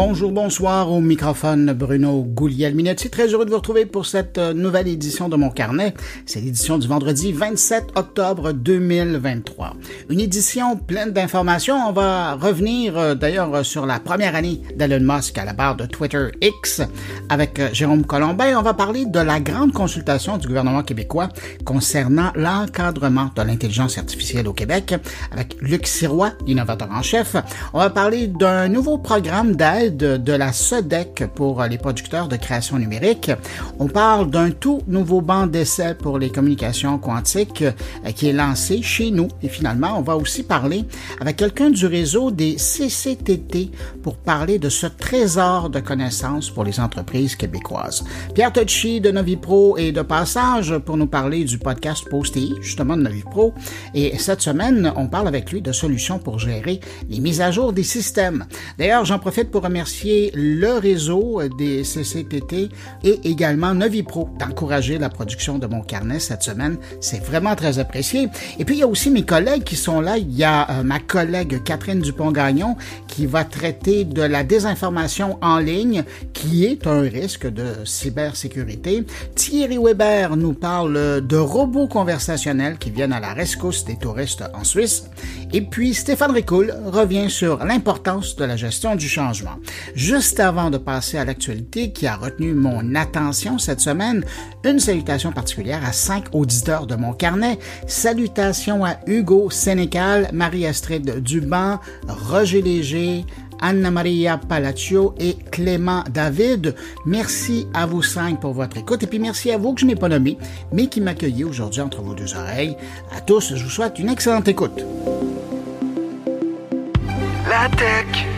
Bonjour, bonsoir au microphone Bruno Gouliel-Minetti. Très heureux de vous retrouver pour cette euh, nouvelle édition de mon carnet. C'est l'édition du vendredi 27 octobre 2023. Une édition pleine d'informations. On va revenir euh, d'ailleurs sur la première année d'Elon Musk à la barre de Twitter X avec euh, Jérôme Colombin. On va parler de la grande consultation du gouvernement québécois concernant l'encadrement de l'intelligence artificielle au Québec avec Luc Sirois, innovateur en chef. On va parler d'un nouveau programme d'aide de la SEDEC pour les producteurs de création numérique. On parle d'un tout nouveau banc d'essai pour les communications quantiques euh, qui est lancé chez nous. Et finalement, on va aussi parler avec quelqu'un du réseau des CCTT pour parler de ce trésor de connaissances pour les entreprises québécoises. Pierre Tocci de Novipro est de passage pour nous parler du podcast Posty, justement de Novipro. Et cette semaine, on parle avec lui de solutions pour gérer les mises à jour des systèmes. D'ailleurs, j'en profite pour remercier remercier le réseau des CCTT et également Novipro d'encourager la production de mon carnet cette semaine. C'est vraiment très apprécié. Et puis, il y a aussi mes collègues qui sont là. Il y a euh, ma collègue Catherine Dupont-Gagnon qui va traiter de la désinformation en ligne qui est un risque de cybersécurité. Thierry Weber nous parle de robots conversationnels qui viennent à la rescousse des touristes en Suisse. Et puis, Stéphane Ricoul revient sur l'importance de la gestion du changement. Juste avant de passer à l'actualité qui a retenu mon attention cette semaine, une salutation particulière à cinq auditeurs de mon carnet. Salutations à Hugo Sénécal, Marie-Astrid Duban, Roger Léger, Anna-Maria Palaccio et Clément David. Merci à vous cinq pour votre écoute et puis merci à vous que je n'ai pas nommé, mais qui m'accueillez aujourd'hui entre vos deux oreilles. À tous, je vous souhaite une excellente écoute. La tech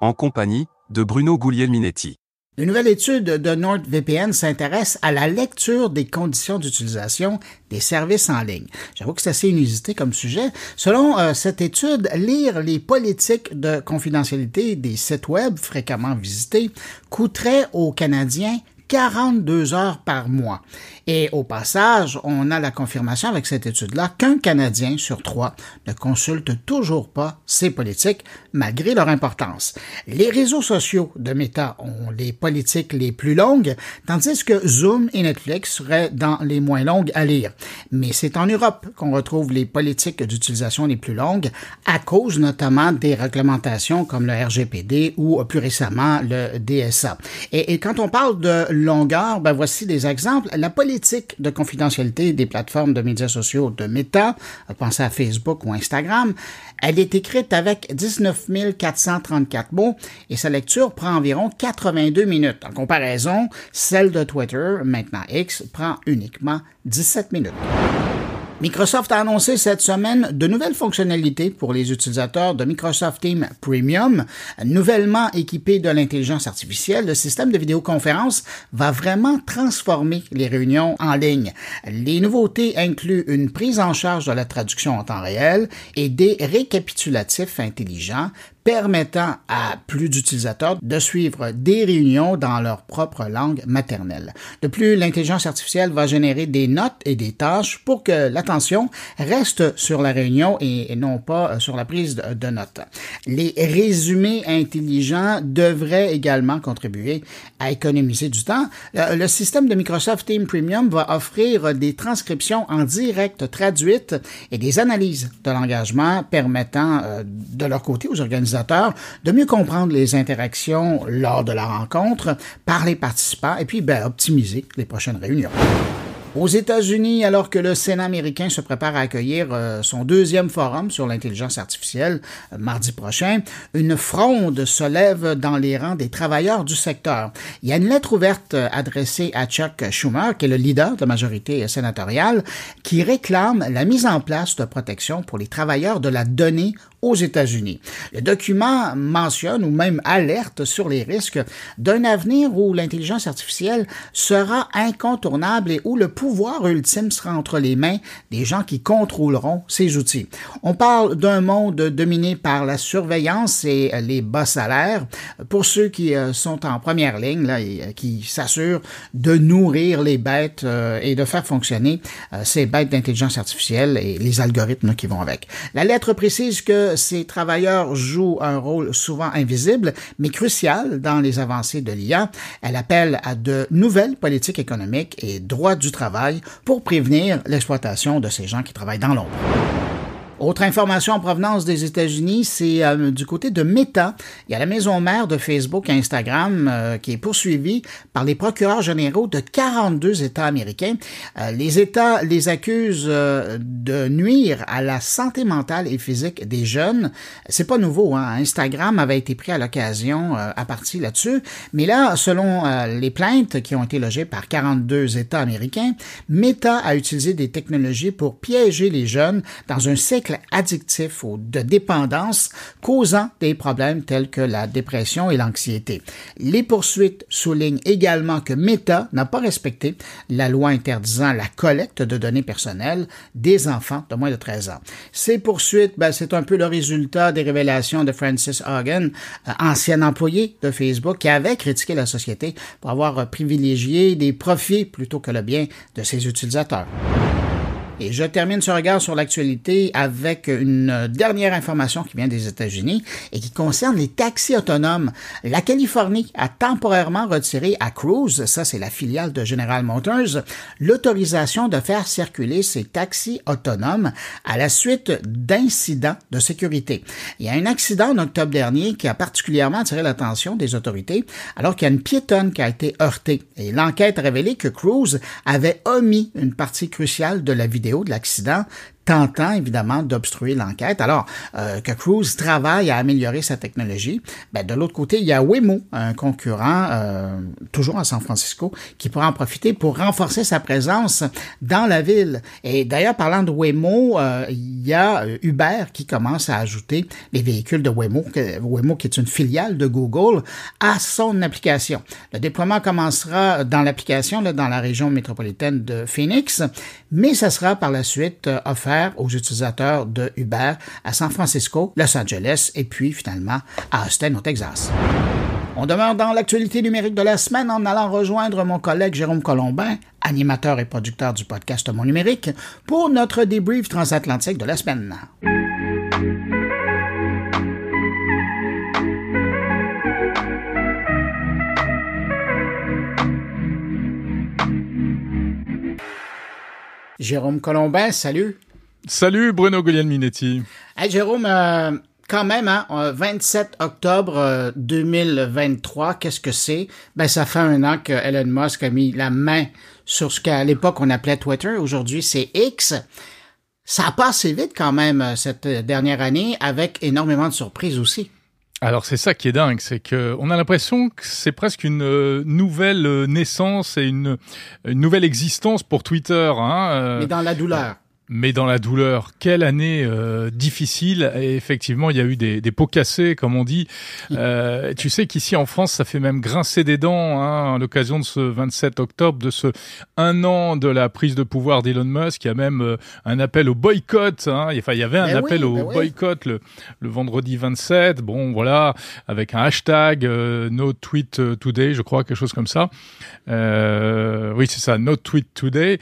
en compagnie de Bruno Guglielminetti. Une nouvelle étude de NordVPN s'intéresse à la lecture des conditions d'utilisation des services en ligne. J'avoue que c'est assez inusité comme sujet. Selon euh, cette étude, lire les politiques de confidentialité des sites web fréquemment visités coûterait aux Canadiens 42 heures par mois. Et au passage, on a la confirmation avec cette étude-là qu'un Canadien sur trois ne consulte toujours pas ses politiques, malgré leur importance. Les réseaux sociaux de Meta ont les politiques les plus longues, tandis que Zoom et Netflix seraient dans les moins longues à lire. Mais c'est en Europe qu'on retrouve les politiques d'utilisation les plus longues, à cause notamment des réglementations comme le RGPD ou plus récemment le DSA. Et, et quand on parle de longueur, ben voici des exemples. La politique de confidentialité des plateformes de médias sociaux de Meta, pensez à Facebook ou Instagram, elle est écrite avec 19 434 mots et sa lecture prend environ 82 minutes. En comparaison, celle de Twitter, maintenant X, prend uniquement 17 minutes. Microsoft a annoncé cette semaine de nouvelles fonctionnalités pour les utilisateurs de Microsoft Teams Premium. Nouvellement équipé de l'intelligence artificielle, le système de vidéoconférence va vraiment transformer les réunions en ligne. Les nouveautés incluent une prise en charge de la traduction en temps réel et des récapitulatifs intelligents permettant à plus d'utilisateurs de suivre des réunions dans leur propre langue maternelle. De plus, l'intelligence artificielle va générer des notes et des tâches pour que l'attention reste sur la réunion et non pas sur la prise de notes. Les résumés intelligents devraient également contribuer à économiser du temps. Le système de Microsoft Team Premium va offrir des transcriptions en direct traduites et des analyses de l'engagement permettant euh, de leur côté aux de mieux comprendre les interactions lors de la rencontre par les participants et puis ben, optimiser les prochaines réunions. Aux États-Unis, alors que le Sénat américain se prépare à accueillir euh, son deuxième forum sur l'intelligence artificielle euh, mardi prochain, une fronde se lève dans les rangs des travailleurs du secteur. Il y a une lettre ouverte euh, adressée à Chuck Schumer, qui est le leader de la majorité sénatoriale, qui réclame la mise en place de protection pour les travailleurs de la donnée aux États-Unis. Le document mentionne ou même alerte sur les risques d'un avenir où l'intelligence artificielle sera incontournable et où le pouvoir ultime sera entre les mains des gens qui contrôleront ces outils. On parle d'un monde dominé par la surveillance et les bas salaires pour ceux qui euh, sont en première ligne là, et euh, qui s'assurent de nourrir les bêtes euh, et de faire fonctionner ces bêtes d'intelligence artificielle et les algorithmes qui vont avec. La lettre précise que ces travailleurs jouent un rôle souvent invisible mais crucial dans les avancées de l'IA. Elle appelle à de nouvelles politiques économiques et droits du travail pour prévenir l'exploitation de ces gens qui travaillent dans l'ombre. Autre information en provenance des États-Unis, c'est euh, du côté de Meta. Il y a la maison mère de Facebook et Instagram euh, qui est poursuivie par les procureurs généraux de 42 États américains. Euh, les États les accusent de nuire à la santé mentale et physique des jeunes. C'est pas nouveau, hein? Instagram avait été pris à l'occasion à partir là-dessus. Mais là, selon les plaintes qui ont été logées par 42 États américains, Meta a utilisé des technologies pour piéger les jeunes dans un cycle addictif ou de dépendance causant des problèmes tels que la dépression et l'anxiété. Les poursuites soulignent également que Meta n'a pas respecté la loi interdisant la collecte de données personnelles des enfants de moins de 13 ans. Ces poursuites, ben, c'est un peu le résultat des révélations de Francis Hogan, euh, ancien employé de Facebook, qui avait critiqué la société pour avoir privilégié des profits plutôt que le bien de ses utilisateurs. Et je termine ce regard sur l'actualité avec une dernière information qui vient des États-Unis et qui concerne les taxis autonomes. La Californie a temporairement retiré à Cruise, ça c'est la filiale de General Motors, l'autorisation de faire circuler ces taxis autonomes à la suite d'incidents de sécurité. Il y a un accident en octobre dernier qui a particulièrement attiré l'attention des autorités alors qu'il y a une piétonne qui a été heurtée. Et l'enquête a révélé que Cruise avait omis une partie cruciale de la vidéo de l'accident tentant évidemment d'obstruer l'enquête. Alors euh, que Cruise travaille à améliorer sa technologie, ben, de l'autre côté, il y a Waymo, un concurrent euh, toujours à San Francisco, qui pourra en profiter pour renforcer sa présence dans la ville. Et d'ailleurs, parlant de Waymo, euh, il y a Uber qui commence à ajouter les véhicules de Waymo, Waymo qui est une filiale de Google, à son application. Le déploiement commencera dans l'application, dans la région métropolitaine de Phoenix, mais ça sera par la suite offert aux utilisateurs de Uber à San Francisco, Los Angeles et puis finalement à Austin au Texas. On demeure dans l'actualité numérique de la semaine en allant rejoindre mon collègue Jérôme Colombin, animateur et producteur du podcast Mon Numérique, pour notre débrief transatlantique de la semaine. Jérôme Colombin, salut. Salut Bruno Guglielminetti. Hey Jérôme, euh, quand même, hein, 27 octobre 2023, euh, qu'est-ce que c'est? Ben, ça fait un an que Elon Musk a mis la main sur ce qu'à l'époque on appelait Twitter. Aujourd'hui, c'est X. Ça a passé vite quand même euh, cette dernière année avec énormément de surprises aussi. Alors c'est ça qui est dingue, c'est que on a l'impression que c'est presque une nouvelle naissance et une, une nouvelle existence pour Twitter. Hein, Mais dans la douleur mais dans la douleur. Quelle année euh, difficile. Et effectivement, il y a eu des, des pots cassés, comme on dit. Euh, tu sais qu'ici en France, ça fait même grincer des dents hein, à l'occasion de ce 27 octobre, de ce un an de la prise de pouvoir d'Elon Musk. Il y a même euh, un appel au boycott. Hein. Enfin, il y avait un ben appel au ben boycott le, le, vendredi 27. Bon, voilà, avec un hashtag euh, No Tweet Today, je crois, quelque chose comme ça. oui, c'est ça, No Tweet Today.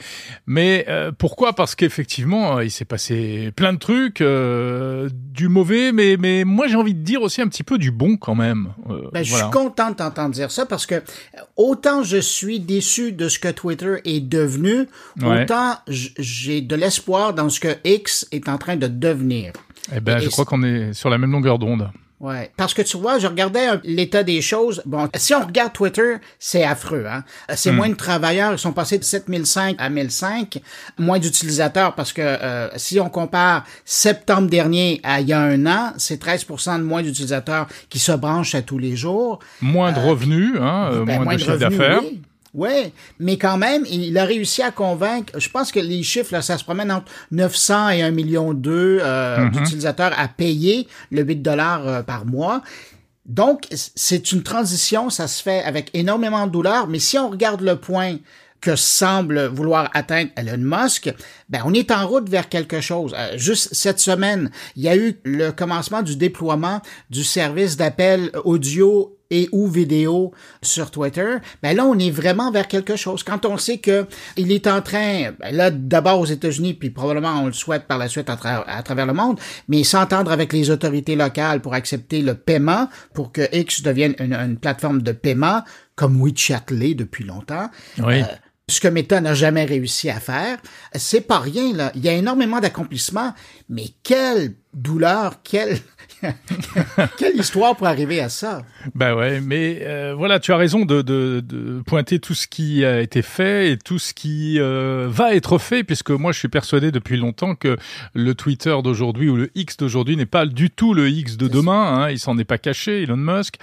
Mais pourquoi? Parce qu'effectivement effectivement, euh, il s'est passé plein de trucs, euh, du mauvais, mais, mais moi j'ai envie de dire aussi un petit peu du bon quand même. Euh, ben, Je suis content de t'entendre dire ça parce que autant je suis déçu de ce que Twitter est devenu, autant j'ai de l'espoir dans ce que X est en train de devenir. Eh ben, je crois qu'on est sur la même longueur d'onde. Ouais, parce que tu vois, je regardais l'état des choses. Bon, si on regarde Twitter, c'est affreux. Hein? C'est hmm. moins de travailleurs, ils sont passés de 7005 à 1005, moins d'utilisateurs parce que euh, si on compare septembre dernier à il y a un an, c'est 13% de moins d'utilisateurs qui se branchent à tous les jours. Moins de euh, revenus, hein, ben, moins, de chiffre d'affaires. Oui, mais quand même, il a réussi à convaincre, je pense que les chiffres, là, ça se promène entre 900 et 1 million euh, d'utilisateurs à payer le 8 dollars euh, par mois. Donc, c'est une transition, ça se fait avec énormément de douleur, mais si on regarde le point que semble vouloir atteindre Elon Musk, ben on est en route vers quelque chose. Euh, juste cette semaine, il y a eu le commencement du déploiement du service d'appel audio et ou vidéo sur Twitter, ben là on est vraiment vers quelque chose. Quand on sait que il est en train, ben là d'abord aux États-Unis, puis probablement on le souhaite par la suite à, travers le monde, mais s'entendre avec les autorités locales pour accepter le paiement, pour que X devienne une, plateforme de paiement comme WeChat l'est depuis longtemps. Oui. Euh, ce que Meta n'a jamais réussi à faire, c'est pas rien là. Il y a énormément d'accomplissements, mais quelle douleur, quelle Quelle histoire pour arriver à ça? Ben ouais, mais euh, voilà, tu as raison de, de, de, pointer tout ce qui a été fait et tout ce qui euh, va être fait, puisque moi je suis persuadé depuis longtemps que le Twitter d'aujourd'hui ou le X d'aujourd'hui n'est pas du tout le X de demain. Hein, il s'en est pas caché, Elon Musk.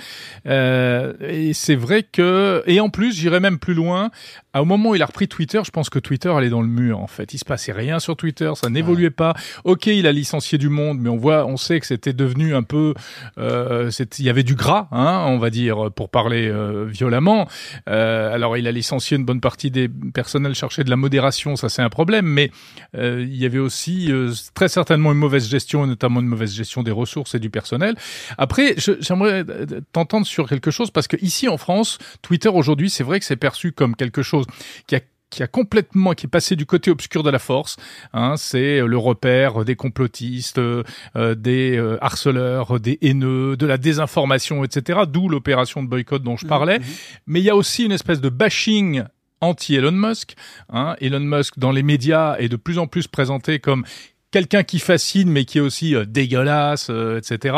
Euh, et c'est vrai que, et en plus, j'irais même plus loin. Au moment où il a repris Twitter, je pense que Twitter allait dans le mur. En fait, il se passait rien sur Twitter, ça n'évoluait pas. Ok, il a licencié du monde, mais on voit, on sait que c'était devenu un peu, euh, il y avait du gras, hein, on va dire, pour parler euh, violemment. Euh, alors il a licencié une bonne partie des personnels chercher de la modération, ça c'est un problème, mais il y avait aussi très certainement une mauvaise gestion, notamment une mauvaise gestion des ressources et du personnel. Après, j'aimerais t'entendre sur quelque chose parce que ici en France, Twitter aujourd'hui, c'est vrai que c'est perçu comme quelque chose qui a qui a complètement, qui est passé du côté obscur de la force. Hein, c'est le repère des complotistes, euh, des euh, harceleurs, des haineux, de la désinformation, etc. D'où l'opération de boycott dont je parlais. Mmh, mmh. Mais il y a aussi une espèce de bashing anti-Elon Musk. Hein. Elon Musk dans les médias est de plus en plus présenté comme quelqu'un qui fascine mais qui est aussi euh, dégueulasse, etc.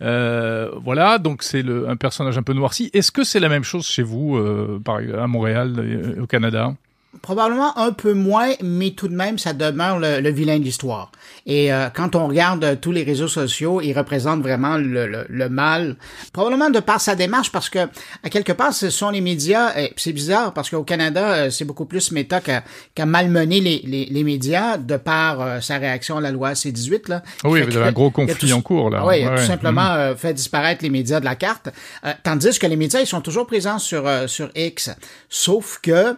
voilà, donc c'est un personnage un peu noirci. Est-ce que c'est la même chose chez vous, par, à Montréal, au Canada? Probablement un peu moins, mais tout de même, ça demeure le, vilain de l'histoire. Et euh, quand on regarde euh, tous les réseaux sociaux, il représente vraiment le, le, mal. Probablement de par sa démarche, parce que à quelque part, ce sont les médias. C'est bizarre parce qu'au Canada, euh, c'est beaucoup plus Meta qu'à qu malmener les, les, les, médias de par sa réaction à la loi C-18. Là, oui, il y a un gros conflit en cours là. Oui, il a tout simplement mm. fait disparaître les médias de la carte. tandis que les médias, ils sont toujours présents sur sur X, sauf que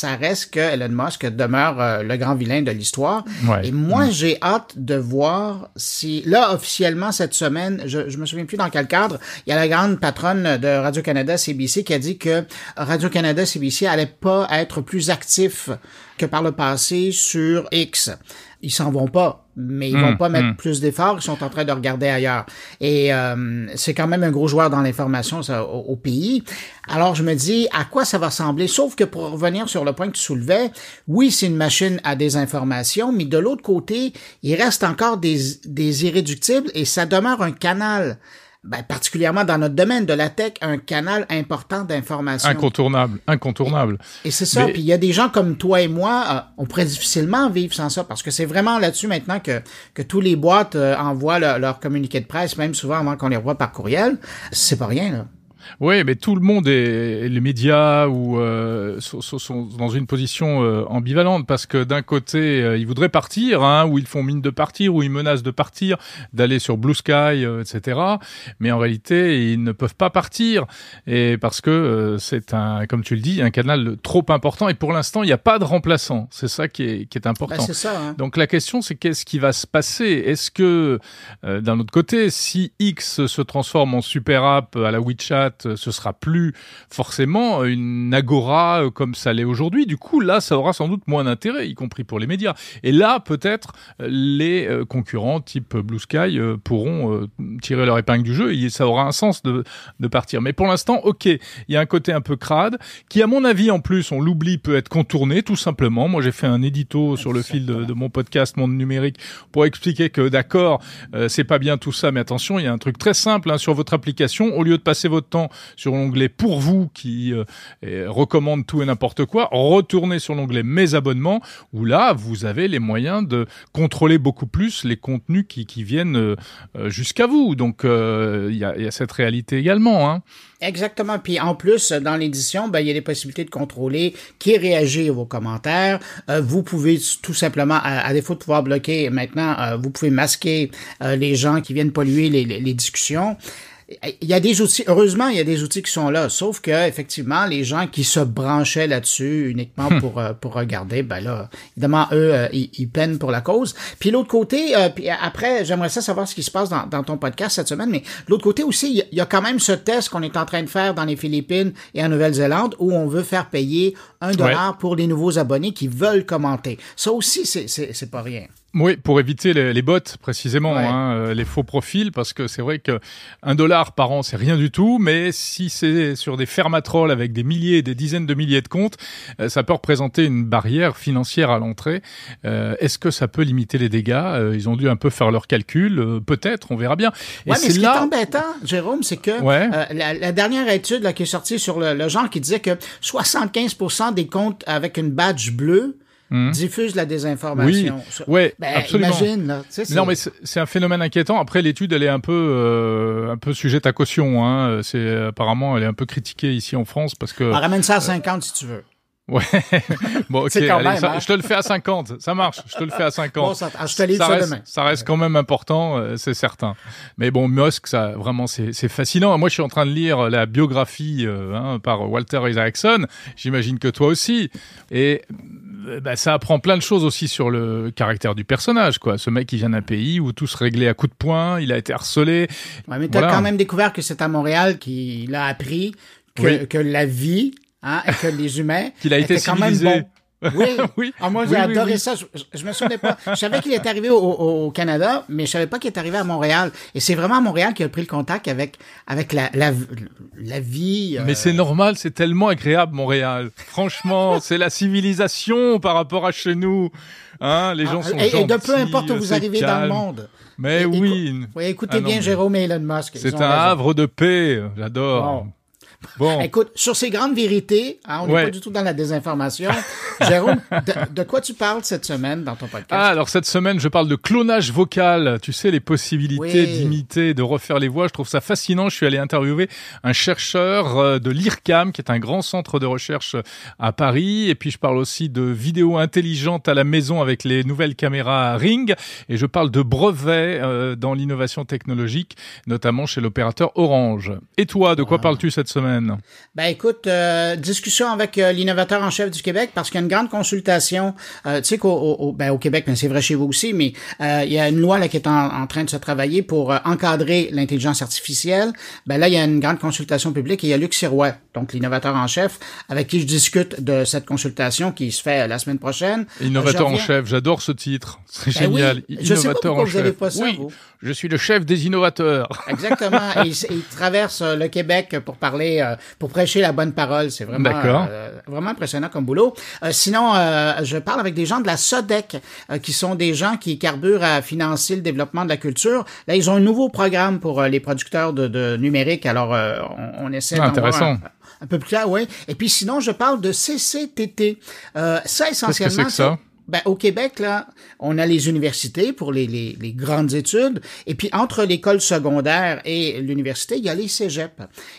ça reste que Elon Musk demeure euh, le grand vilain de l'histoire. Et moi, j'ai hâte de voir si, là, officiellement, cette semaine, je, je me souviens plus dans quel cadre, il y a la grande patronne de Radio-Canada, CBC, qui a dit que Radio-Canada, CBC allait pas être plus actif que par le passé sur X ils s'en vont pas, mais ils vont hmm, pas mettre hmm. plus d'efforts, ils sont en train de regarder ailleurs. Et euh, c'est quand même un gros joueur dans l'information au, au, pays. Alors je me dis à quoi ça va ressembler, sauf que pour revenir sur le point que tu soulevais, oui, c'est une machine à des informations, mais de l'autre côté, il reste encore des, des irréductibles et ça demeure un canal ben, particulièrement dans notre domaine de la tech, un canal important d'information. Incontournable, incontournable. Et, c'est ça. Puis il y a des gens comme toi et moi, euh, on pourrait difficilement vivre sans ça, parce que c'est vraiment là-dessus maintenant que, que tous les boîtes euh, envoient leur communiqué de presse, même souvent avant qu'on les revoie par courriel. C'est pas rien, là. Oui, mais tout le monde et les médias ou euh, sont, dans une position euh, ambivalente parce que d'un côté euh, ils voudraient partir, hein, ou ils font mine de partir, ou ils menacent de partir, d'aller sur Blue Sky, etc. Mais en réalité ils ne peuvent pas partir et parce que c'est un, comme tu le dis, un canal trop important et pour l'instant il n'y a pas de remplaçant. C'est ça qui est, qui est important. Bah, ça, hein. Donc la question c'est qu'est-ce qui va se passer? Est-ce que d'un autre côté, si X se transforme en super app à la WeChat euh, ce sera plus forcément une agora euh, comme ça l'est aujourd'hui. Du coup, là, ça aura sans doute moins d'intérêt, y compris pour les médias. Et là, peut-être, euh, les concurrents type Blue Sky pourront tirer leur épingle du jeu et ça aura un sens de, de partir. Mais pour l'instant, ok, il y a un côté un peu crade qui, à mon avis, en plus, on l'oublie, peut être contourné tout simplement. Moi, j'ai fait un édito sur le fil de, mon podcast Monde Numérique pour expliquer que, d'accord, c'est pas bien tout ça, mais attention, il y a un truc très simple hein, sur votre application. Au lieu de passer votre temps sur l'onglet pour vous qui euh, recommande tout et n'importe quoi, retournez sur l'onglet mes abonnements où là vous avez les moyens de contrôler beaucoup plus les contenus qui, qui viennent euh, jusqu'à vous. Donc il y a, cette réalité également. Hein. Exactement. Puis en plus, dans l'édition, ben, il y a des possibilités de contrôler qui réagit à vos commentaires. Euh, vous pouvez tout simplement, à, défaut de pouvoir bloquer maintenant, euh, vous pouvez masquer euh, les gens qui viennent polluer les discussions il y a des outils, heureusement, il y a des outils qui sont là, sauf que effectivement, les gens qui se branchaient là-dessus uniquement hmm. pour euh, pour regarder, ben là, évidemment, eux, euh, ils, ils, peinent pour la cause. Puis l'autre côté, euh, puis après, j'aimerais ça savoir ce qui se passe dans, dans ton podcast cette semaine, mais l'autre côté aussi, il y, a quand même ce test qu'on est en train de faire dans les Philippines et en Nouvelle-Zélande où on veut faire payer un dollar pour les nouveaux abonnés qui veulent commenter. Ça aussi, c'est c'est pas rien. Oui, pour éviter les, les bots précisément, hein, euh, les faux profils, parce que c'est vrai que un dollar par an c'est rien du tout, mais si c'est sur des fermatrolls avec des milliers, des dizaines de milliers de comptes, euh, ça peut représenter une barrière financière à l'entrée. Euh, Est-ce que ça peut limiter les dégâts? Euh, Ils ont dû un peu faire leurs calculs, peut-être, on verra bien. Et ouais, mais ce là... qui est embêtant, Jérôme, c'est que la, la, dernière étude là, qui est sortie sur le, le genre qui disait que 75% des comptes avec une badge bleue Mmh. diffuse la désinformation. Oui, ouais, ben, absolument. Imagine, là, non, mais c'est un phénomène inquiétant. Après, l'étude, elle est un peu, euh, un peu sujette à caution. Hein. C'est apparemment, elle est un peu critiquée ici en France parce que. On ramène ça à 50 si tu veux. Ouais. bon, ok. Allez, même, ça, hein? Je te le fais à 50. Ça marche. Je te le fais à 50. Bon, ça, je te ça, reste, demain. ça reste quand même important, euh, c'est certain. Mais bon, Musk, ça, vraiment, c'est fascinant. Moi, je suis en train de lire la biographie euh, hein, par Walter Isaacson. J'imagine que toi aussi. Et bah, ça apprend plein de choses aussi sur le caractère du personnage, quoi. Ce mec qui vient d'un pays où tout se réglait à coups de poing, il a été harcelé. Ouais, mais t'as voilà. quand même découvert que c'est à Montréal qu'il a appris que, oui. que la vie, hein, et que les humains qu'il a été quand même bon. Oui. oui. Ah, moi, j'ai oui, adoré oui, ça. Je, je, me souvenais pas. Je savais qu'il est arrivé au, au, Canada, mais je savais pas qu'il est arrivé à Montréal. Et c'est vraiment à Montréal qu'il a pris le contact avec, avec la, la, la vie. Euh... Mais c'est normal, c'est tellement agréable, Montréal. Franchement, c'est la civilisation par rapport à chez nous. Hein, les gens ah, sont et, gentils. Et de peu importe où vous arrivez calme. dans le monde. Mais et, oui. Écoute, écoutez ah, bien Jérôme et Elon Musk. C'est un havre de paix. J'adore. Bon. Écoute, sur ces grandes vérités, hein, on n'est Ouais. pas du tout dans la désinformation. Jérôme, de, de quoi tu parles cette semaine dans ton podcast? Ah, alors cette semaine, je parle de clonage vocal. Tu sais, les possibilités Oui. d'imiter, de refaire les voix. Je trouve ça fascinant. Je suis allé interviewer un chercheur euh, de l'IRCAM, qui est un grand centre de recherche à Paris. Et puis, je parle aussi de vidéos intelligentes à la maison avec les nouvelles caméras Ring. Et je parle de brevets euh, dans l'innovation technologique, notamment chez l'opérateur Orange. Et toi, de quoi Wow. parles-tu cette semaine? Ben écoute, euh, discussion avec euh, l'innovateur en chef du Québec parce qu'il y a une grande consultation. Euh, tu sais qu'au au, au- ben, au Québec, mais c'est vrai chez vous aussi, mais euh, il y a une loi là qui est en, en train de se travailler pour euh, encadrer l'intelligence artificielle. Ben là, il y a une grande consultation publique et il y a Luc Sirois, donc l'innovateur en chef, avec qui je discute de cette consultation qui se fait la semaine prochaine. Innovateur en chef, j'adore ce titre. C'est Ben oui, génial. je sais pas Innovateur en chef. pas ça, oui, vous. Je suis le chef des innovateurs. Exactement. et il, il traverse euh, le Québec pour parler, euh, pour prêcher la bonne parole. C'est vraiment, euh, vraiment impressionnant comme boulot. Euh, sinon, euh, je parle avec des gens de la SODEC, euh, qui sont des gens qui carburent à financer le développement de la culture. Là, ils ont un nouveau programme pour les producteurs de, de numérique. Alors, euh, on, on essaie Ah, intéressant. un, un peu plus clair, oui. Et puis sinon, je parle de CCTT. Euh, ça, Qu'est-ce que essentiellement, c'est que ça? Ben, au Québec, là, on a les universités pour les, les, les grandes études. Et puis, entre l'école secondaire et l'université, il y a les cégeps.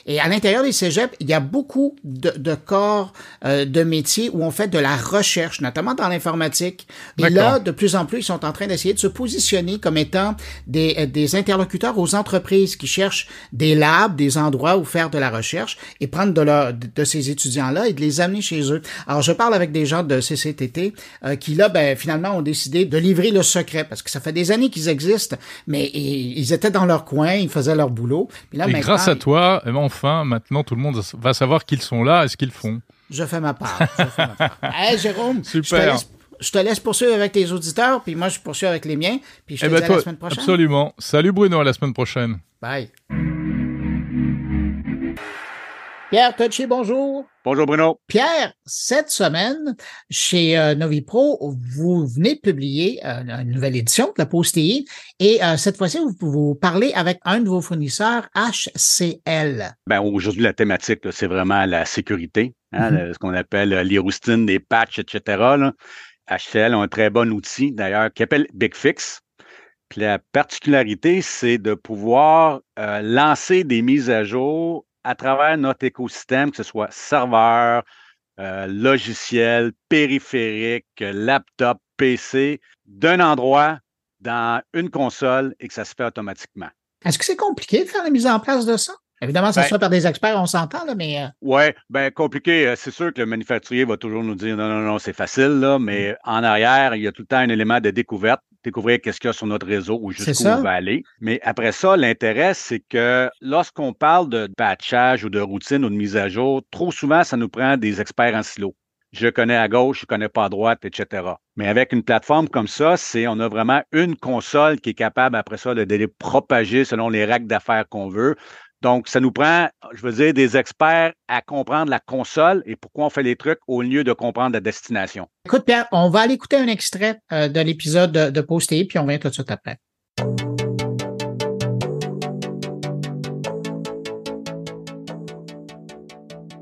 Et à l'intérieur des cégeps, il y a beaucoup de, de corps euh, de métiers où on fait de la recherche, notamment dans l'informatique. Et là, de plus en plus, ils sont en train d'essayer de se positionner comme étant des, euh, des interlocuteurs aux entreprises qui cherchent des labs, des endroits où faire de la recherche et prendre de, leur, de ces étudiants-là et de les amener chez eux. Alors, je parle avec des gens de CCTT euh, qui, là, ben, finalement, ont décidé de livrer le secret parce que ça fait des années qu'ils existent, mais ils étaient dans leur coin, ils faisaient leur boulot. Puis là, Et maintenant, grâce à toi, eh ben, enfin, maintenant, tout le monde va savoir qu'ils sont là et ce qu'ils font. je fais ma part. Je fais ma part. Hey, Jérôme, je te Super. laisse je te laisse poursuivre avec tes auditeurs, puis moi je poursuis avec les miens, puis je te Eh dis ben, à toi, la semaine prochaine. absolument. Salut Bruno, à la semaine prochaine. Bye. Pierre Tocci, bonjour. Bonjour Bruno. Pierre, cette semaine, chez euh, Novipro, vous venez de publier euh, une nouvelle édition de la TI et euh, cette fois-ci, vous, vous, parlez avec un de vos fournisseurs, HCL. Ben, aujourd'hui, la thématique, c'est vraiment la sécurité, hein, mm-hmm. ce qu'on appelle les roustines, les patchs, etc. Là. HCL ont un très bon outil, d'ailleurs, qui s'appelle BigFix. Puis la particularité, c'est de pouvoir lancer des mises à jour à travers notre écosystème, que ce soit serveur, euh, logiciel, périphérique, laptop, PC, d'un endroit dans une console et que ça se fait automatiquement. Est-ce que c'est compliqué de faire la mise en place de ça? Évidemment, ça se ben fait par des experts, on s'entend, là, mais. Euh Oui, bien, compliqué. Euh, c'est sûr que le manufacturier va toujours nous dire non, non, non, c'est facile, là, mais mmh. en arrière, il y a tout le temps un élément de découverte découvrir qu'est-ce qu'il y a sur notre réseau ou jusqu'où on va aller. Mais après ça, l'intérêt, c'est que lorsqu'on parle de patchage ou de routine ou de mise à jour, trop souvent, ça nous prend des experts en silo. Je connais à gauche, je connais pas à droite, etc. Mais avec une plateforme comme ça, c'est on a vraiment une console qui est capable après ça de les propager selon les règles d'affaires qu'on veut. Donc, ça nous prend, je veux dire, des experts à comprendre la console et pourquoi on fait les trucs au lieu de comprendre la destination. Écoute, Pierre, on va aller écouter un extrait euh, de l'épisode de, de Posté, puis on vient tout de suite après.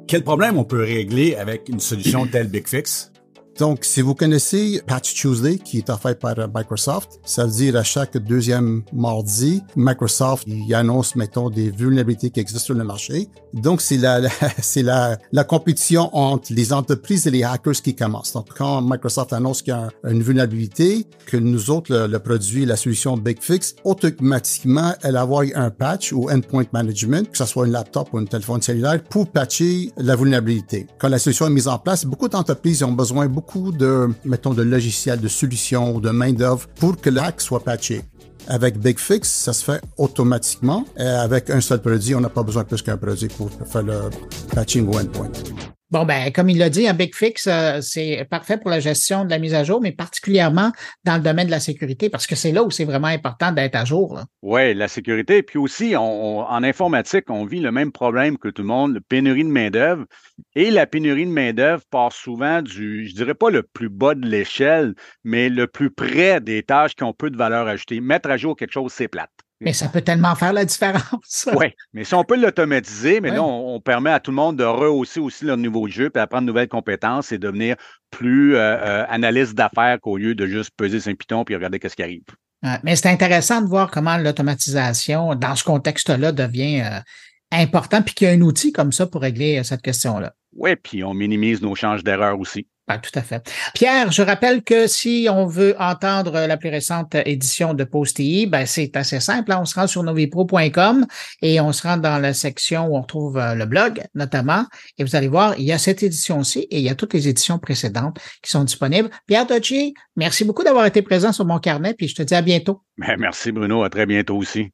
Quel problème on peut régler avec une solution telle BigFix? Donc, si vous connaissez Patch Tuesday, qui est offert par Microsoft, ça veut dire à chaque deuxième mardi, Microsoft il annonce, mettons, des vulnérabilités qui existent sur le marché. Donc, c'est la, c'est la, la compétition entre les entreprises et les hackers qui commence. Donc, quand Microsoft annonce qu'il y a une vulnérabilité, que nous autres, le, produit, la solution BigFix, automatiquement, elle avoir un patch ou endpoint management, que ce soit un laptop ou un téléphone cellulaire, pour patcher la vulnérabilité. Quand la solution est mise en place, beaucoup d'entreprises ont besoin beaucoup de, mettons, de logiciels, de solutions, de main-d'œuvre pour que l'hack soit patché. Avec BigFix, ça se fait automatiquement. Et avec un seul produit, on n'a pas besoin de plus qu'un produit pour faire le patching au endpoint. Bon, ben, comme il l'a dit, un Big Fix, euh, c'est parfait pour la gestion de la mise à jour, mais particulièrement dans le domaine de la sécurité, parce que c'est là où c'est vraiment important d'être à jour. Oui, la sécurité. Puis aussi, en informatique, on vit le même problème que tout le monde, pénurie de main-d'œuvre. Et la pénurie de main-d'œuvre part souvent du, je dirais pas le plus bas de l'échelle, mais le plus près des tâches qui ont peu de valeur ajoutée. Mettre à jour quelque chose, c'est plate. Mais ça peut tellement faire la différence. oui, mais si on peut l'automatiser, mais là, on, permet à tout le monde de rehausser aussi leur niveau de jeu, puis apprendre de nouvelles compétences et devenir plus euh, euh, analyste d'affaires qu'au lieu de juste peser son piton puis regarder qu'est-ce qui arrive. mais c'est intéressant de voir comment l'automatisation, dans ce contexte-là, devient euh, important, puis qu'il y a un outil comme ça pour régler cette question-là. Oui, puis on minimise nos changes d'erreur aussi. Ah, tout à fait. Pierre, je rappelle que si on veut entendre la plus récente édition de Post-TI, ben c'est assez simple. Hein. On se rend sur novipro.com et on se rend dans la section où on trouve euh, le blog, notamment. Et vous allez voir, il y a cette édition-ci et il y a toutes les éditions précédentes qui sont disponibles. Pierre Dodgy, merci beaucoup d'avoir été présent sur mon carnet, puis je te dis à bientôt. Ben, merci Bruno, à très bientôt aussi.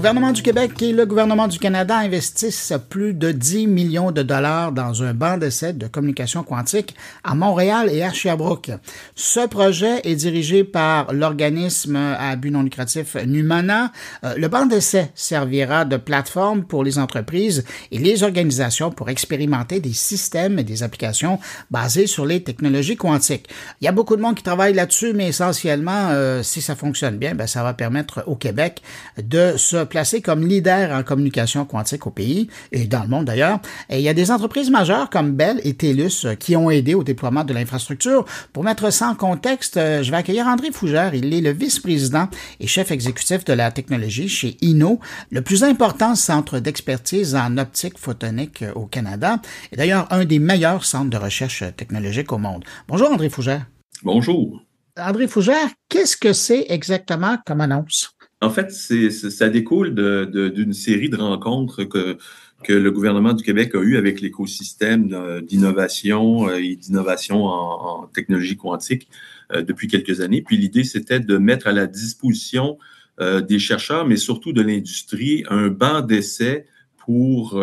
Gouvernement du Québec et le gouvernement du Canada investissent plus de 10 millions de dollars dans un banc d'essai de communication quantique à Montréal et à Sherbrooke. Ce projet est dirigé par l'organisme à but non lucratif Numana. Euh, le banc d'essai servira de plateforme pour les entreprises et les organisations pour expérimenter des systèmes et des applications basées sur les technologies quantiques. Il y a beaucoup de monde qui travaille là-dessus, mais essentiellement, euh, si ça fonctionne bien, ben, ça va permettre au Québec de se placé comme leader en communication quantique au pays et dans le monde d'ailleurs. Et il y a des entreprises majeures comme Bell et TELUS euh, qui ont aidé au déploiement de l'infrastructure. Pour mettre ça en contexte, euh, je vais accueillir André Fougère. Il est le vice-président et chef exécutif de la technologie chez INO, le plus important centre d'expertise en optique photonique euh, au Canada et d'ailleurs un des meilleurs centres de recherche technologique au monde. Bonjour André Fougère. Bonjour. André Fougère, qu'est-ce que c'est exactement comme annonce? En fait, ça découle d'une série de rencontres que, que le gouvernement du Québec a eues avec l'écosystème d'innovation euh, et d'innovation en, technologie quantique euh, depuis quelques années. Puis l'idée, c'était de mettre à la disposition euh, des chercheurs, mais surtout de l'industrie, un banc d'essai pour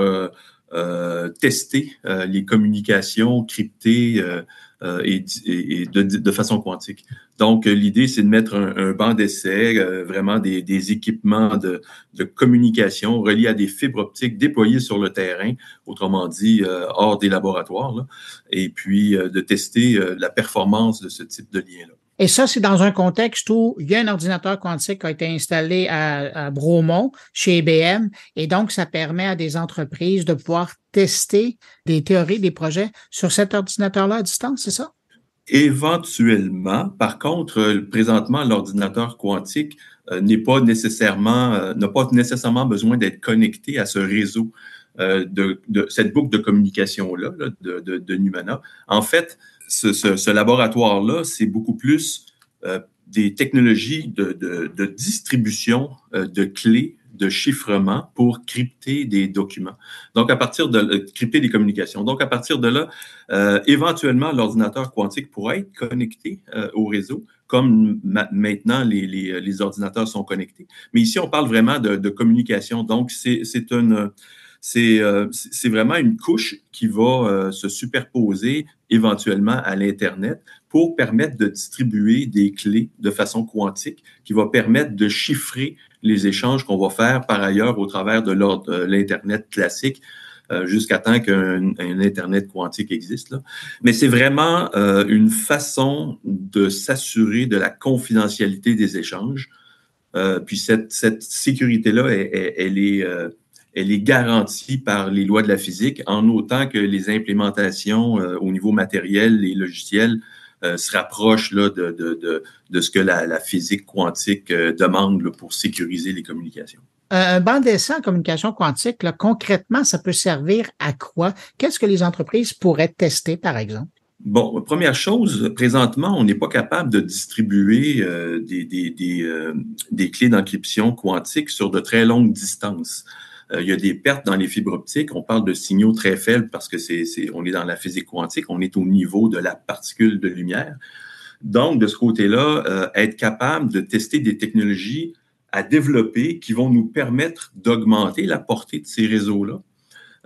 tester les communications cryptées et, de, façon quantique. Donc, l'idée, c'est de mettre un, banc d'essai, vraiment des, équipements de, communication reliés à des fibres optiques déployées sur le terrain, autrement dit, hors des laboratoires, et puis de tester la performance de ce type de lien-là. Et ça, c'est dans un contexte où il y a un ordinateur quantique qui a été installé à, Bromont, chez IBM, et donc ça permet à des entreprises de pouvoir tester des théories, des projets sur cet ordinateur-là à distance, c'est ça? Éventuellement. Par contre, euh, présentement, l'ordinateur quantique euh, n'est pas nécessairement, euh, n'a pas nécessairement besoin d'être connecté à ce réseau de, cette boucle de communication-là de, de Numana. En fait, ce, laboratoire-là, c'est beaucoup plus euh, des technologies de, distribution euh, de clés de chiffrement pour crypter des documents. Donc, à partir de euh, crypter des communications. Donc, à partir de là, éventuellement, l'ordinateur quantique pourrait être connecté au réseau, comme maintenant les, les, ordinateurs sont connectés. Mais ici, on parle vraiment de, de communication. Donc, c'est une euh, c'est vraiment une couche qui va euh, se superposer éventuellement à l'Internet pour permettre de distribuer des clés de façon quantique, qui va permettre de chiffrer les échanges qu'on va faire par ailleurs au travers de euh, l'Internet classique. jusqu'à temps qu'un Internet quantique existe. Mais c'est vraiment une façon de s'assurer de la confidentialité des échanges. puis cette, cette sécurité-là, elle, est elle est garantie par les lois de la physique, en autant que les implémentations euh, au niveau matériel et logiciel euh, se rapprochent là, de, de, de, ce que la, physique quantique euh, demande pour sécuriser les communications. Un banc d'essai en communication quantique, là, concrètement, ça peut servir à quoi? Qu'est-ce que les entreprises pourraient tester, par exemple? Bon, première chose, présentement, on n'est pas capable de distribuer des, des, des, clés d'encryption quantique sur de très longues distances. Euh, il y a des pertes dans les fibres optiques. On parle de signaux très faibles parce que c'est, on est dans la physique quantique, on est au niveau de la particule de lumière. Donc, de ce côté-là, euh, être capable de tester des technologies à développer qui vont nous permettre d'augmenter la portée de ces réseaux-là.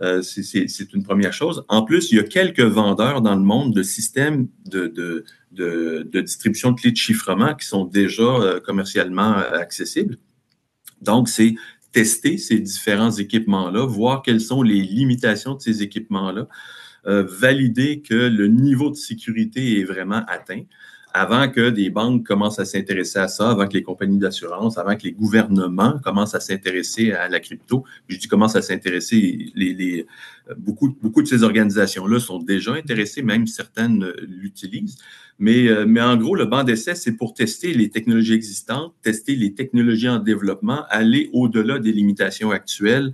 Euh, c'est une première chose. En plus, il y a quelques vendeurs dans le monde de systèmes de, de, de, de distribution de clés de chiffrement qui sont déjà commercialement accessibles. Donc, c'est tester ces différents équipements-là, voir quelles sont les limitations de ces équipements-là, euh, valider que le niveau de sécurité est vraiment atteint avant que des banques commencent à s'intéresser à ça, avant que les compagnies d'assurance, avant que les gouvernements commencent à s'intéresser à la crypto. Je dis commencent à s'intéresser, les, les, beaucoup, beaucoup de ces organisations-là sont déjà intéressées, même certaines l'utilisent. Mais, euh, mais en gros, le banc d'essai, c'est pour tester les technologies existantes, tester les technologies en développement, aller au-delà des limitations actuelles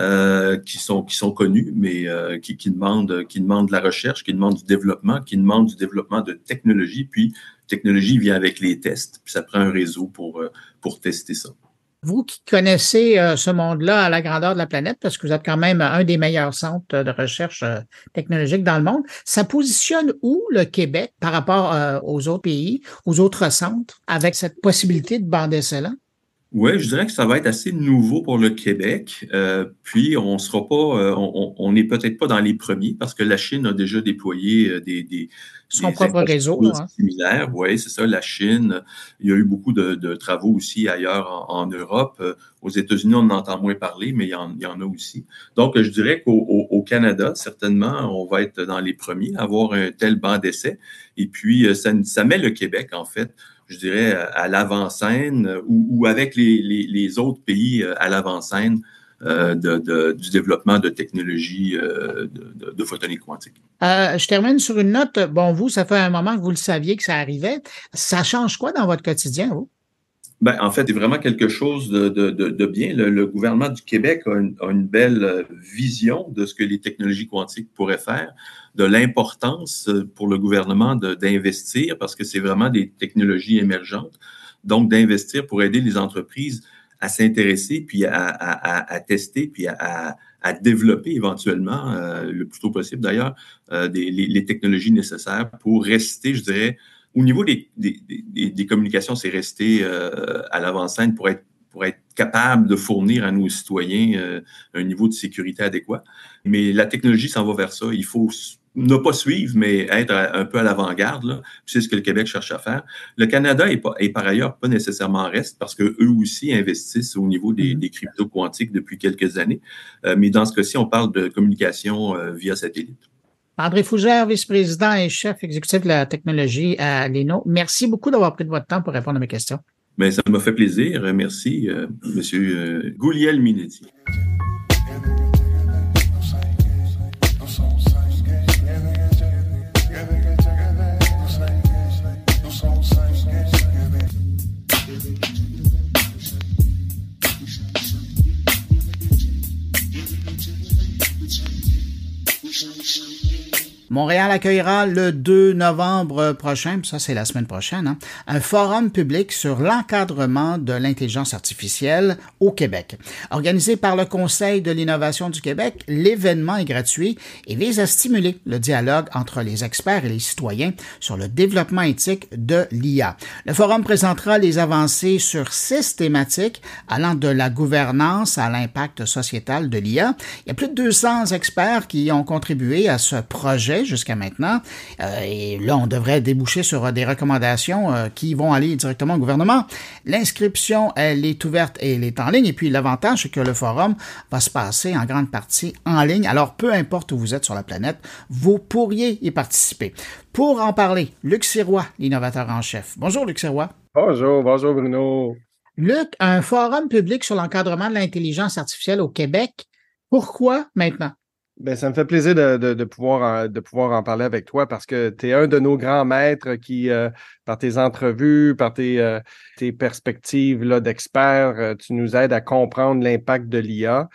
euh, qui sont qui sont connus, mais euh, qui, qui demandent qui demandent de la recherche, qui demandent du développement, qui demandent du développement de technologie. Puis technologie vient avec les tests, puis ça prend un réseau pour euh, pour tester ça. Vous qui connaissez ce monde-là à la grandeur de la planète, parce que vous êtes quand même un des meilleurs centres de recherche technologique dans le monde, ça positionne où le Québec par rapport aux autres pays, aux autres centres, avec cette possibilité de bande excellent? Oui, je dirais que ça va être assez nouveau pour le Québec. Euh, puis on sera pas, euh, on n'est peut-être pas dans les premiers parce que la Chine a déjà déployé euh, des, des son propre réseau hein. similaires. Oui, c'est ça. La Chine, il y a eu beaucoup de, travaux aussi ailleurs en, Europe. Aux États-Unis, on en entend moins parler, mais il y en, il y en a aussi. Donc, je dirais qu'au Canada, certainement, on va être dans les premiers à avoir un tel banc d'essai. Et puis, ça, ça met le Québec, en fait, je dirais, à l'avant-scène ou, avec les, autres pays euh, à l'avant-scène euh, du développement de technologies euh, de, photonique quantique. je termine sur une note. Bon, vous, ça fait un moment que vous le saviez que ça arrivait. Ça change quoi dans votre quotidien, vous? Ben, en fait, c'est vraiment quelque chose de, bien. Le, gouvernement du Québec a une, belle vision de ce que les technologies quantiques pourraient faire de l'importance euh, pour le gouvernement d'investir parce que c'est vraiment des technologies émergentes. Donc, d'investir pour aider les entreprises à s'intéresser, puis à, tester, puis à, développer éventuellement, euh, le plus tôt possible d'ailleurs, euh, les, technologies nécessaires pour rester, je dirais, au niveau des, des, communications, c'est rester à l'avant-scène pour être pour être capable de fournir à nos citoyens un niveau de sécurité adéquat. Mais la technologie s'en va vers ça. Il faut ne pas suivre, mais être un peu à l'avant-garde. C'est ce que le Québec cherche à faire. Le Canada est, pas, par ailleurs pas nécessairement en reste parce qu'eux aussi investissent au niveau des, mm-hmm. des cryptos quantiques depuis quelques années. Euh, mais dans ce cas-ci, on parle de communication euh, via satellite. André Fougère, vice-président et chef exécutif de la technologie à l'ENO, merci beaucoup d'avoir pris de votre temps pour répondre à mes questions. Mais ça m'a fait plaisir. Merci, euh, Monsieur Gouliel Minetti. Montréal accueillera le 2 novembre prochain, ça c'est la semaine prochaine, hein, un forum public sur l'encadrement de l'intelligence artificielle au Québec. Organisé par le Conseil de l'innovation du Québec, l'événement est gratuit et vise à stimuler le dialogue entre les experts et les citoyens sur le développement éthique de l'IA. Le forum présentera les avancées sur six thématiques allant de la gouvernance à l'impact sociétal de l'IA. Il y a plus de 200 experts qui ont contribué à ce projet jusqu'à maintenant. Euh, et là, on devrait déboucher sur euh, des recommandations euh, qui vont aller directement au gouvernement. L'inscription, elle est ouverte et elle est en ligne. Et puis, l'avantage, c'est que le forum va se passer en grande partie en ligne. Alors, peu importe où vous êtes sur la planète, vous pourriez y participer. Pour en parler, Luc Sirois, l'innovateur en chef. Bonjour, Luc Sirois. Bonjour, bonjour, Bruno. Luc, un forum public sur l'encadrement de l'intelligence artificielle au Québec. Pourquoi maintenant? Ben, ça me fait plaisir de, de, pouvoir, en, de pouvoir en parler avec toi parce que tu es un de nos grands maîtres qui, euh, par tes entrevues, par tes, euh, tes perspectives d'experts, euh, tu nous aides à comprendre l'impact de l'IA.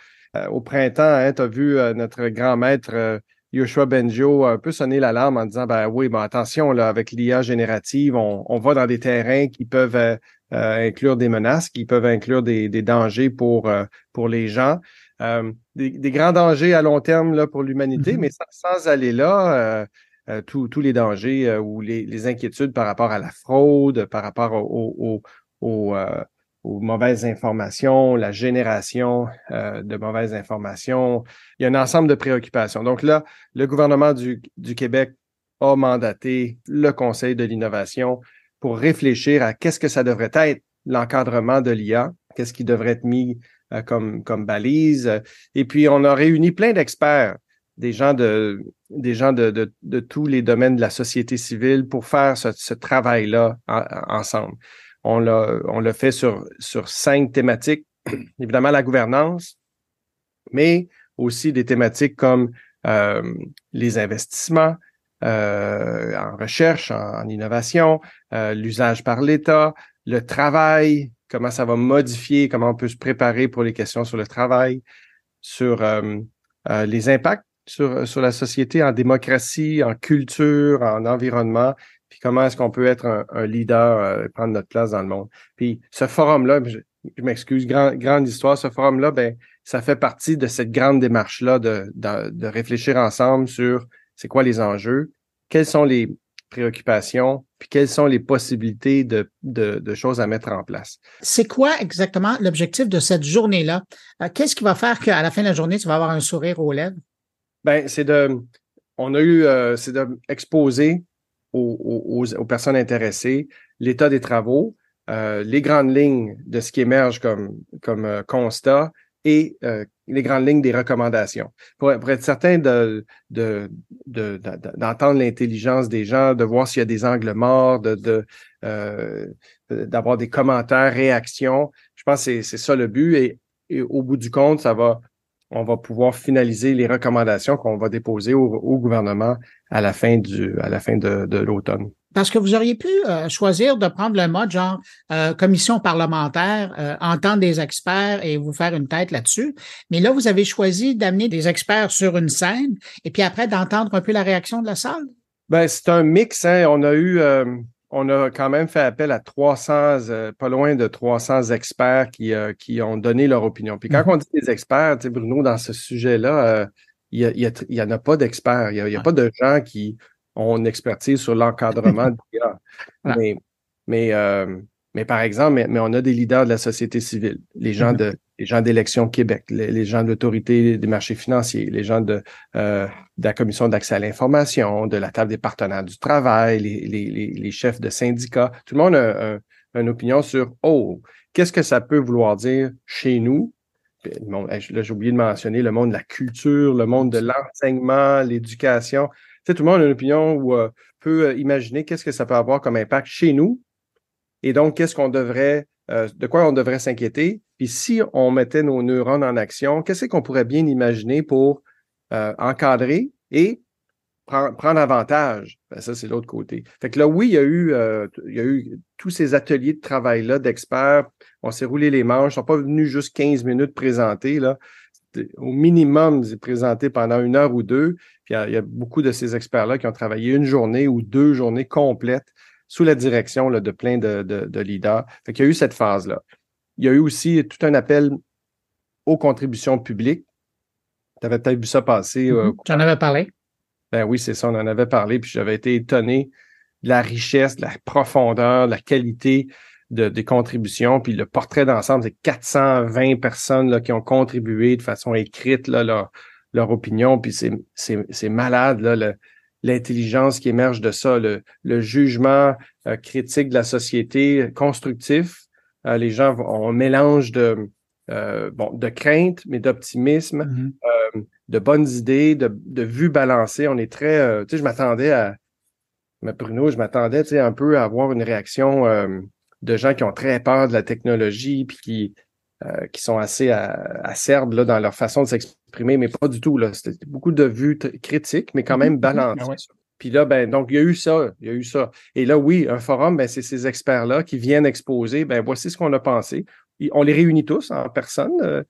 au printemps, hein, tu as vu notre grand maître Yoshua Benjo un peu sonner l'alarme en disant ben oui, ben attention, là, avec l'IA générative, on, on, va dans des terrains qui peuvent inclure des menaces, qui peuvent inclure des, des dangers pour, pour les gens. Euh, des, grands dangers à long terme là, pour l'humanité, mm-hmm. mais sans, aller là, euh, euh, tous les dangers ou les, inquiétudes par rapport à la fraude, par rapport aux mauvaises informations, la génération de mauvaises informations. Il y a un ensemble de préoccupations. Donc là, le gouvernement du, du Québec a mandaté le Conseil de l'innovation pour réfléchir à qu'est-ce que ça devrait être l'encadrement de l'IA, qu'est-ce qui devrait être mis comme, comme balise. Et puis, on a réuni plein d'experts, des gens de, des gens de, de, de, tous les domaines de la société civile pour faire ce, ce travail-là ensemble. On l'a, on l'a fait sur, sur cinq thématiques. Évidemment, la gouvernance, mais aussi des thématiques comme euh, les investissements, euh, en recherche, en, innovation, euh, l'usage par l'État, le travail, comment ça va modifier, comment on peut se préparer pour les questions sur le travail, sur euh, euh, les impacts sur, sur la société en démocratie, en culture, en environnement, puis comment est-ce qu'on peut être un, leader, euh, prendre notre place dans le monde. Puis ce forum-là, je, m'excuse, grande histoire, ce forum-là, ben, ça fait partie de cette grande démarche-là de, de, de réfléchir ensemble sur c'est quoi les enjeux, quels sont les, préoccupations, puis quelles sont les possibilités de, de, choses à mettre en place. C'est quoi exactement l'objectif de cette journée-là? Euh, qu'est-ce qui va faire qu'à la fin de la journée, tu vas avoir un sourire aux lèvres? Ben, c'est de, on a eu, euh, c'est d'exposer aux, aux, personnes intéressées l'état des travaux, euh, les grandes lignes de ce qui émerge comme, comme constat et les grandes lignes des recommandations. Pour, être certain de, d'entendre l'intelligence des gens, de voir s'il y a des angles morts, de, euh, d'avoir des commentaires, réactions. Je pense que c'est, ça le but. Et, au bout du compte, ça va, on va pouvoir finaliser les recommandations qu'on va déposer au, au, gouvernement à la fin du, à la fin de, de l'automne parce que vous auriez pu euh, choisir de prendre le mode genre euh, commission parlementaire, euh, entendre des experts et vous faire une tête là-dessus. Mais là, vous avez choisi d'amener des experts sur une scène et puis après d'entendre un peu la réaction de la salle. Ben c'est un mix. Hein. On a eu, on a quand même fait appel à 300, pas loin de 300 experts qui qui ont donné leur opinion. Puis quand mm-hmm. on dit des experts, tu sais, Bruno, dans ce sujet-là. il y, il y, en a pas d'experts. Il n'y a, pas de gens qui ont une expertise sur l'encadrement de l'IA. Mais, mais, euh, Mais par exemple, mais, on a des leaders de la société civile, les gens mm-hmm. de les gens d'élection Québec, les, gens de l'autorité des marchés financiers, les gens de, euh, de la commission d'accès à l'information, de la table des partenaires du travail, les, les, les chefs de syndicats. Tout le monde a, une opinion sur oh, qu'est-ce que ça peut vouloir dire chez nous? Là, j'ai oublié de mentionner le monde de la culture, le monde de l'enseignement, l'éducation. Tu sais, tout le monde a une opinion ou euh, peut euh, imaginer qu'est-ce que ça peut avoir comme impact chez nous. Et donc, qu'est-ce qu'on devrait, euh, de quoi on devrait s'inquiéter? Puis si on mettait nos neurones en action, qu'est-ce qu'on pourrait bien imaginer pour encadrer et prendre, avantage? Ben, ça, c'est l'autre côté. Fait que là, oui, il y a eu, il y a eu tous ces ateliers de travail-là d'experts on s'est roulé les manches. Ils sont pas venus juste 15 minutes présenter. Là. Au minimum, ils présenté pendant une heure ou deux. Puis il y, a, beaucoup de ces experts-là qui ont travaillé une journée ou deux journées complètes sous la direction là, de plein de, de, leaders. Fait qu'il y a eu cette phase-là. Il y a eu aussi tout un appel aux contributions publiques. Tu avais peut-être vu ça passer. Euh. J'en avais parlé? Ben oui, c'est ça, on en avait parlé, puis j'avais été étonné de la richesse, de la profondeur, de la qualité de, des contributions. Puis le portrait d'ensemble, c'est 420 personnes là, qui ont contribué de façon écrite là, leur, leur opinion. Puis c'est malade, là, l'intelligence qui émerge de ça, le, le jugement euh, critique de la société, constructif. Euh, les gens ont un mélange de, euh, bon, de crainte, mais d'optimisme, mm-hmm. de bonnes idées, de, de vues balancées. On est très, tu sais, je m'attendais à, mais Bruno, je m'attendais, tu sais, un peu à avoir une réaction de gens qui ont très peur de la technologie puis qui, euh, qui sont assez acerbes là, dans leur façon de s'exprimer, mais pas du tout. Là. C'était beaucoup de vues critiques, mais quand même mhm. balancées. Ah puis là, ben, donc, il y a eu ça, il y a eu ça. Et là, oui, un forum, ben, c'est ces experts-là qui viennent exposer, ben, voici ce qu'on a pensé. On les réunit tous en personne, euh,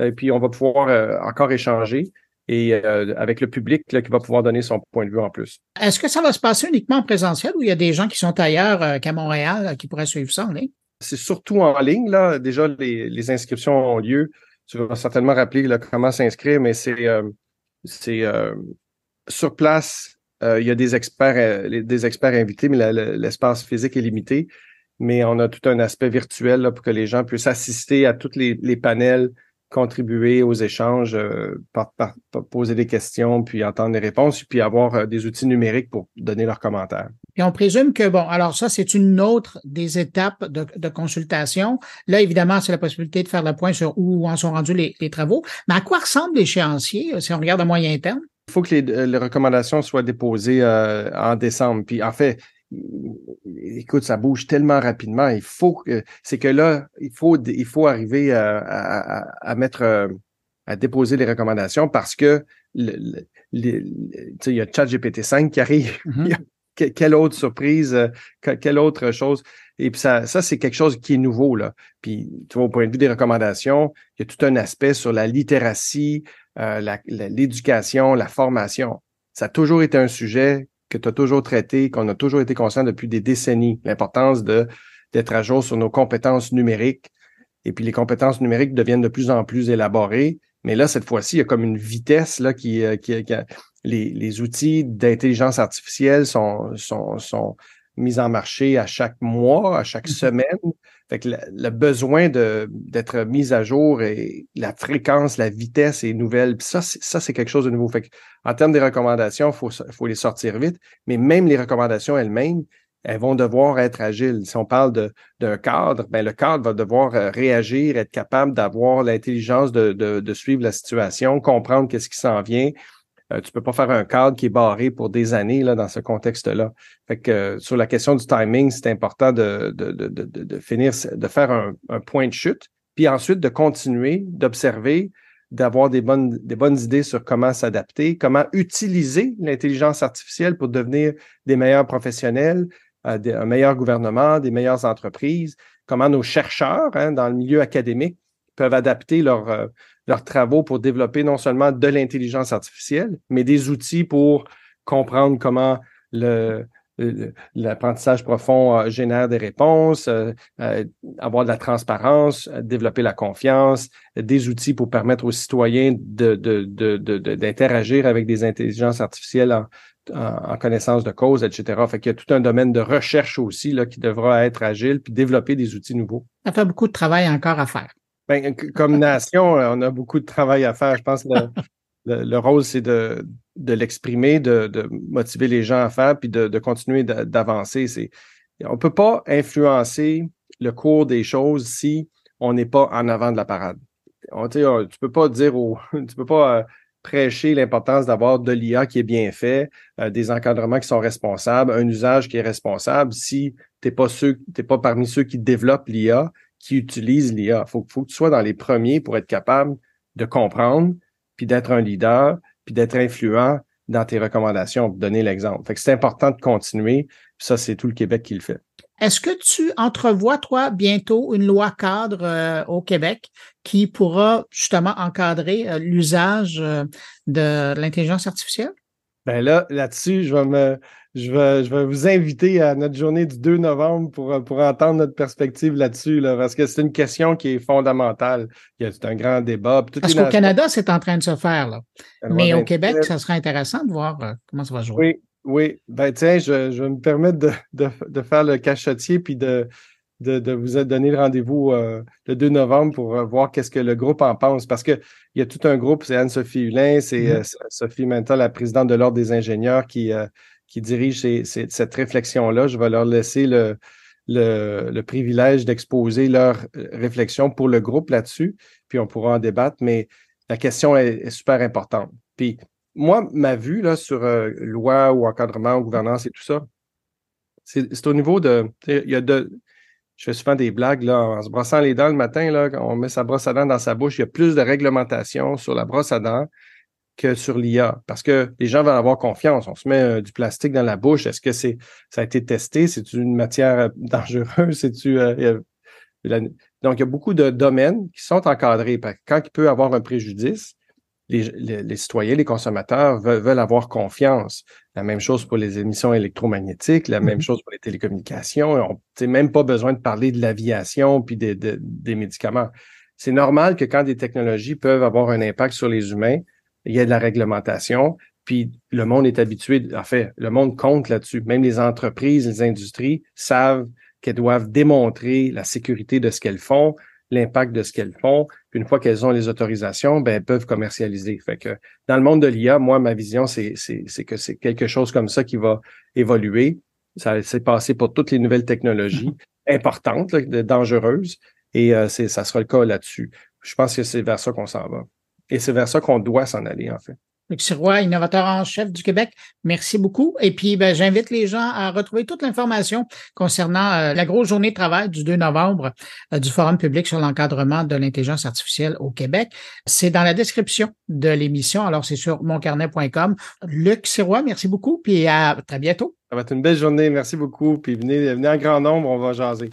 et puis on va pouvoir euh, encore échanger et euh, avec le public qui va pouvoir donner son point de vue en plus. Est-ce que ça va se passer uniquement en présentiel ou il y a des gens qui sont ailleurs qu'à Montréal qui pourraient suivre ça en ligne? C'est surtout en ligne. Là. Déjà, les, inscriptions ont lieu. Tu vas certainement rappeler comment s'inscrire, mais c'est c'est sur place. il y a des experts, des experts invités, mais l'espace physique est limité. Mais on a tout un aspect virtuel là, pour que les gens puissent assister à tous les, les panels contribuer aux échanges, euh, poser des questions, puis entendre les réponses, puis avoir euh, des outils numériques pour donner leurs commentaires. Et on présume que, bon, alors ça, c'est une autre des étapes de, consultation. Là, évidemment, c'est la possibilité de faire le point sur où en sont rendus les, travaux. Mais à quoi ressemble l'échéancier euh, si on regarde à moyen terme? Il faut que les, recommandations soient déposées en décembre. Puis en fait, écoute, ça bouge tellement rapidement. Il faut que c'est que là, il faut il faut arriver à, mettre euh, à déposer les recommandations parce que le, il y a ChatGPT 5 qui arrive. Quelle autre surprise, euh, quelle autre chose? Et puis ça, ça c'est quelque chose qui est nouveau. Là. Puis tu vois, au point de vue des recommandations, il y a tout un aspect sur la littératie, euh, l'éducation, la formation. Ça a toujours été un sujet que tu as toujours traité, qu'on a toujours été conscient depuis des décennies, l'importance de d'être à jour sur nos compétences numériques. Et puis les compétences numériques deviennent de plus en plus élaborées. Mais là, cette fois-ci, il y a comme une vitesse là qui, euh, qui, qui les, les outils d'intelligence artificielle sont, sont, sont mis en marché à chaque mois, à chaque mm-hmm. semaine. Fait que le, besoin d'être mis à jour et la fréquence, la vitesse est nouvelle. ça, ça, c'est quelque chose de nouveau. Fait que, en termes des recommandations, il faut, faut les sortir vite. Mais même les recommandations elles-mêmes, elles vont devoir être agiles. Si on parle d'un cadre, ben le cadre va devoir euh, réagir, être capable d'avoir l'intelligence de, de, de, suivre la situation, comprendre qu'est-ce qui s'en vient, euh, tu peux pas faire un cadre qui est barré pour des années là, dans ce contexte-là. Fait que euh, sur la question du timing, c'est important de, de, de, de, finir, de faire un, point de chute, puis ensuite de continuer, d'observer, d'avoir des bonnes, des bonnes idées sur comment s'adapter, comment utiliser l'intelligence artificielle pour devenir des meilleurs professionnels, euh, un meilleur gouvernement, des meilleures entreprises, comment nos chercheurs hein, dans le milieu académique peuvent adapter leur, leurs travaux pour développer non seulement de l'intelligence artificielle, mais des outils pour comprendre comment le, l'apprentissage profond génère des réponses, avoir de la transparence, développer la confiance, des outils pour permettre aux citoyens d'interagir de, avec des intelligences artificielles en, en, connaissance de cause, etc. Fait qu'il y a tout un domaine de recherche aussi là, qui devra être agile puis développer des outils nouveaux. Ça fait beaucoup de travail encore à faire. Ben, comme nation, euh, on a beaucoup de travail à faire. Je pense que le, le, rôle, c'est de, de l'exprimer, de, de, motiver les gens à faire, puis de, de continuer d'avancer. On ne peut pas influencer le cours des choses si on n'est pas en avant de la parade. On, tu ne peux pas dire au, tu peux pas euh, prêcher l'importance d'avoir de l'IA qui est bien fait, euh, des encadrements qui sont responsables, un usage qui est responsable si tu n'es pas, pas parmi ceux qui développent l'IA, qui utilisent l'IA. Faut, faut, que tu sois dans les premiers pour être capable de comprendre, puis d'être un leader, puis d'être influent dans tes recommandations, pour donner l'exemple. Fait c'est important de continuer, puis ça, c'est tout le Québec qui le fait. Est-ce que tu entrevois, toi, bientôt une loi cadre euh, au Québec qui pourra justement encadrer euh, l'usage euh, de l'intelligence artificielle? Ben là, là-dessus, je vais me, je vais, je vais vous inviter à notre journée du 2 novembre pour, pour entendre notre perspective là-dessus, là, parce que c'est une question qui est fondamentale. Il y a un grand débat. Parce qu'au Canada, c'est en train de se faire, là. Mais au Québec, ça serait intéressant de voir comment ça va jouer. Oui, oui, ben tiens, je, je vais me permettre de, de, de faire le cachotier puis de, de, de vous donner le rendez-vous euh, le 2 novembre pour euh, voir qu'est-ce que le groupe en pense. Parce qu'il y a tout un groupe, c'est Anne-Sophie Hulin, c'est mm-hmm. euh, Sophie Mental, la présidente de l'Ordre des ingénieurs, qui, qui dirige cette réflexion-là. Je vais leur laisser le, le, le privilège d'exposer leur réflexion pour le groupe là-dessus, puis on pourra en débattre. Mais la question est, est super importante. Puis moi, ma vue là, sur loi ou encadrement ou gouvernance et tout ça, c'est au niveau de. Il y a de. Je fais souvent des blagues là, en se brossant les dents le matin, là, quand on met sa brosse à dents dans sa bouche, il y a plus de réglementation sur la brosse à dents que sur l'IA. Parce que les gens veulent avoir confiance. On se met euh, du plastique dans la bouche. Est-ce que c'est ça a été testé? C'est une matière euh, dangereuse? C'est-tu. donc, il y a beaucoup de domaines qui sont encadrés. Quand il peut avoir un préjudice, les, citoyens, les consommateurs veulent, avoir confiance. La même chose pour les émissions électromagnétiques, la même mm-hmm. chose pour les télécommunications. On n'a même pas besoin de parler de l'aviation puis des médicaments. C'est normal que quand des technologies peuvent avoir un impact sur les humains, il y a de la réglementation, puis le monde est habitué, en fait, le monde compte là-dessus. Même les entreprises, les industries savent qu'elles doivent démontrer la sécurité de ce qu'elles font, l'impact de ce qu'elles font. Puis une fois qu'elles ont les autorisations, ben, elles peuvent commercialiser. Fait que dans le monde de l'IA, moi, ma vision, c'est, que c'est quelque chose comme ça qui va évoluer. Ça s'est passé pour toutes les nouvelles technologies importantes, dangereuses, et euh, c'est, ça sera le cas là-dessus. Je pense que c'est vers ça qu'on s'en va. Et c'est vers ça qu'on doit s'en aller, en fait. Luc Sirois, innovateur en chef du Québec. Merci beaucoup. Et puis, ben, j'invite les gens à retrouver toute l'information concernant euh, la grosse journée de travail du 2 novembre euh, du Forum public sur l'encadrement de l'intelligence artificielle au Québec. C'est dans la description de l'émission. Alors, c'est sur moncarnet.com. Luc Sirois, merci beaucoup. Puis à très bientôt. Ça va être une belle journée. Merci beaucoup. Puis venez, venez en grand nombre. On va jaser.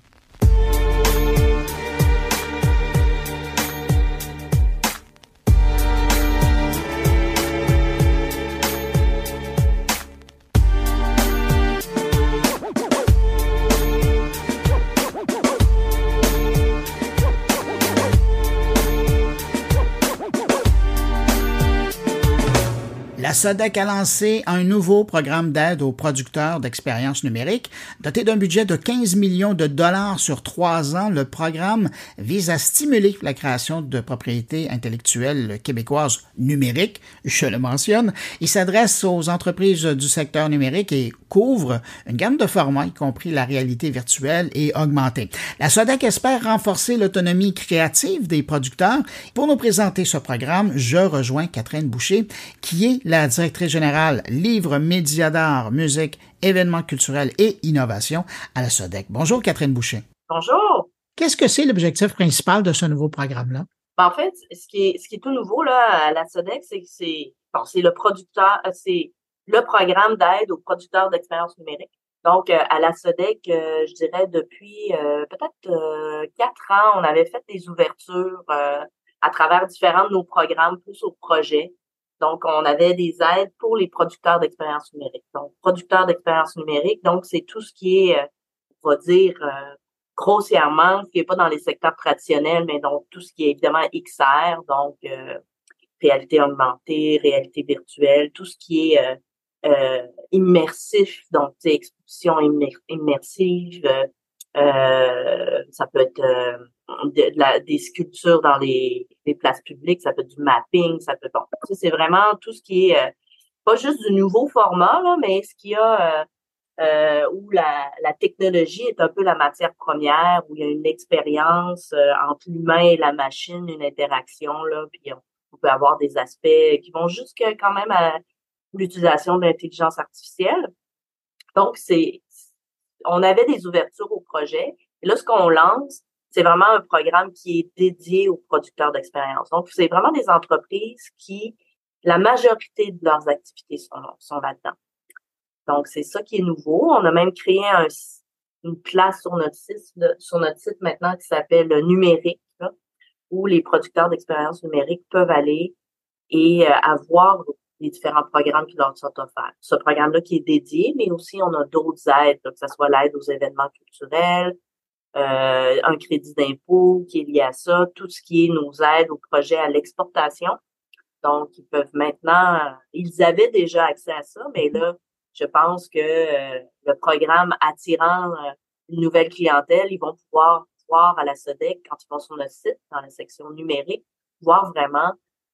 La SODEC a lancé un nouveau programme d'aide aux producteurs d'expériences numériques. Doté d'un budget de 15 millions de dollars sur trois ans, le programme vise à stimuler la création de propriétés intellectuelles québécoises numériques, je le mentionne. Il s'adresse aux entreprises du secteur numérique et couvre une gamme de formats, y compris la réalité virtuelle et augmentée. La SODEC espère renforcer l'autonomie créative des producteurs. Pour nous présenter ce programme, je rejoins Catherine Boucher, qui est la la directrice générale livres, médias d'art, musique, événements culturels et innovation à la SODEC. Bonjour Catherine Boucher. Bonjour. Qu'est-ce que c'est l'objectif principal de ce nouveau programme-là? Ben, en fait, ce qui est, ce qui est tout nouveau là, à la SODEC, c'est que c'est bon, le producteur, euh, c'est le programme d'aide aux producteurs d'expérience numérique. Donc, euh, à la SODEC, euh, je dirais depuis peut-être quatre ans, on avait fait des ouvertures à travers différents de nos programmes, plus au projet, Donc, on avait des aides pour les producteurs d'expérience numérique. Donc, producteurs d'expérience numérique, donc c'est tout ce qui est, euh, on va dire, euh, grossièrement, ce qui n'est pas dans les secteurs traditionnels, mais donc tout ce qui est évidemment XR, donc euh, réalité augmentée, réalité virtuelle, tout ce qui est immersif, donc exposition immersive, ça peut être de, la, des sculptures dans les, les, places publiques, ça peut être du mapping, ça peut bon, c'est vraiment tout ce qui est euh, pas juste du nouveau format, là, mais ce qu'il y a euh, euh, où la, la, technologie est un peu la matière première, où il y a une expérience entre l'humain et la machine, une interaction, là, puis on, peut avoir des aspects qui vont jusqu'à quand même à l'utilisation de l'intelligence artificielle. Donc, c'est on avait des ouvertures au projet. Et là, ce qu'on lance, c'est vraiment un programme qui est dédié aux producteurs d'expérience. Donc, c'est vraiment des entreprises qui, la majorité de leurs activités sont, sont là-dedans. Donc, c'est ça qui est nouveau. On a même créé un, une place sur notre site, maintenant qui s'appelle numérique, où les producteurs d'expérience numérique peuvent aller et euh, avoir les différents programmes qui leur sont offerts. Ce programme-là qui est dédié, mais aussi on a d'autres aides, que ce soit l'aide aux événements culturels, euh, un crédit d'impôt qui est lié à ça, tout ce qui est nos aides aux projets à l'exportation. Donc, ils peuvent maintenant, ils avaient déjà accès à ça, mais là, je pense que euh, le programme attirant euh, une nouvelle clientèle, ils vont pouvoir voir à la SODEC, quand ils vont sur notre site, dans la section numérique, voir vraiment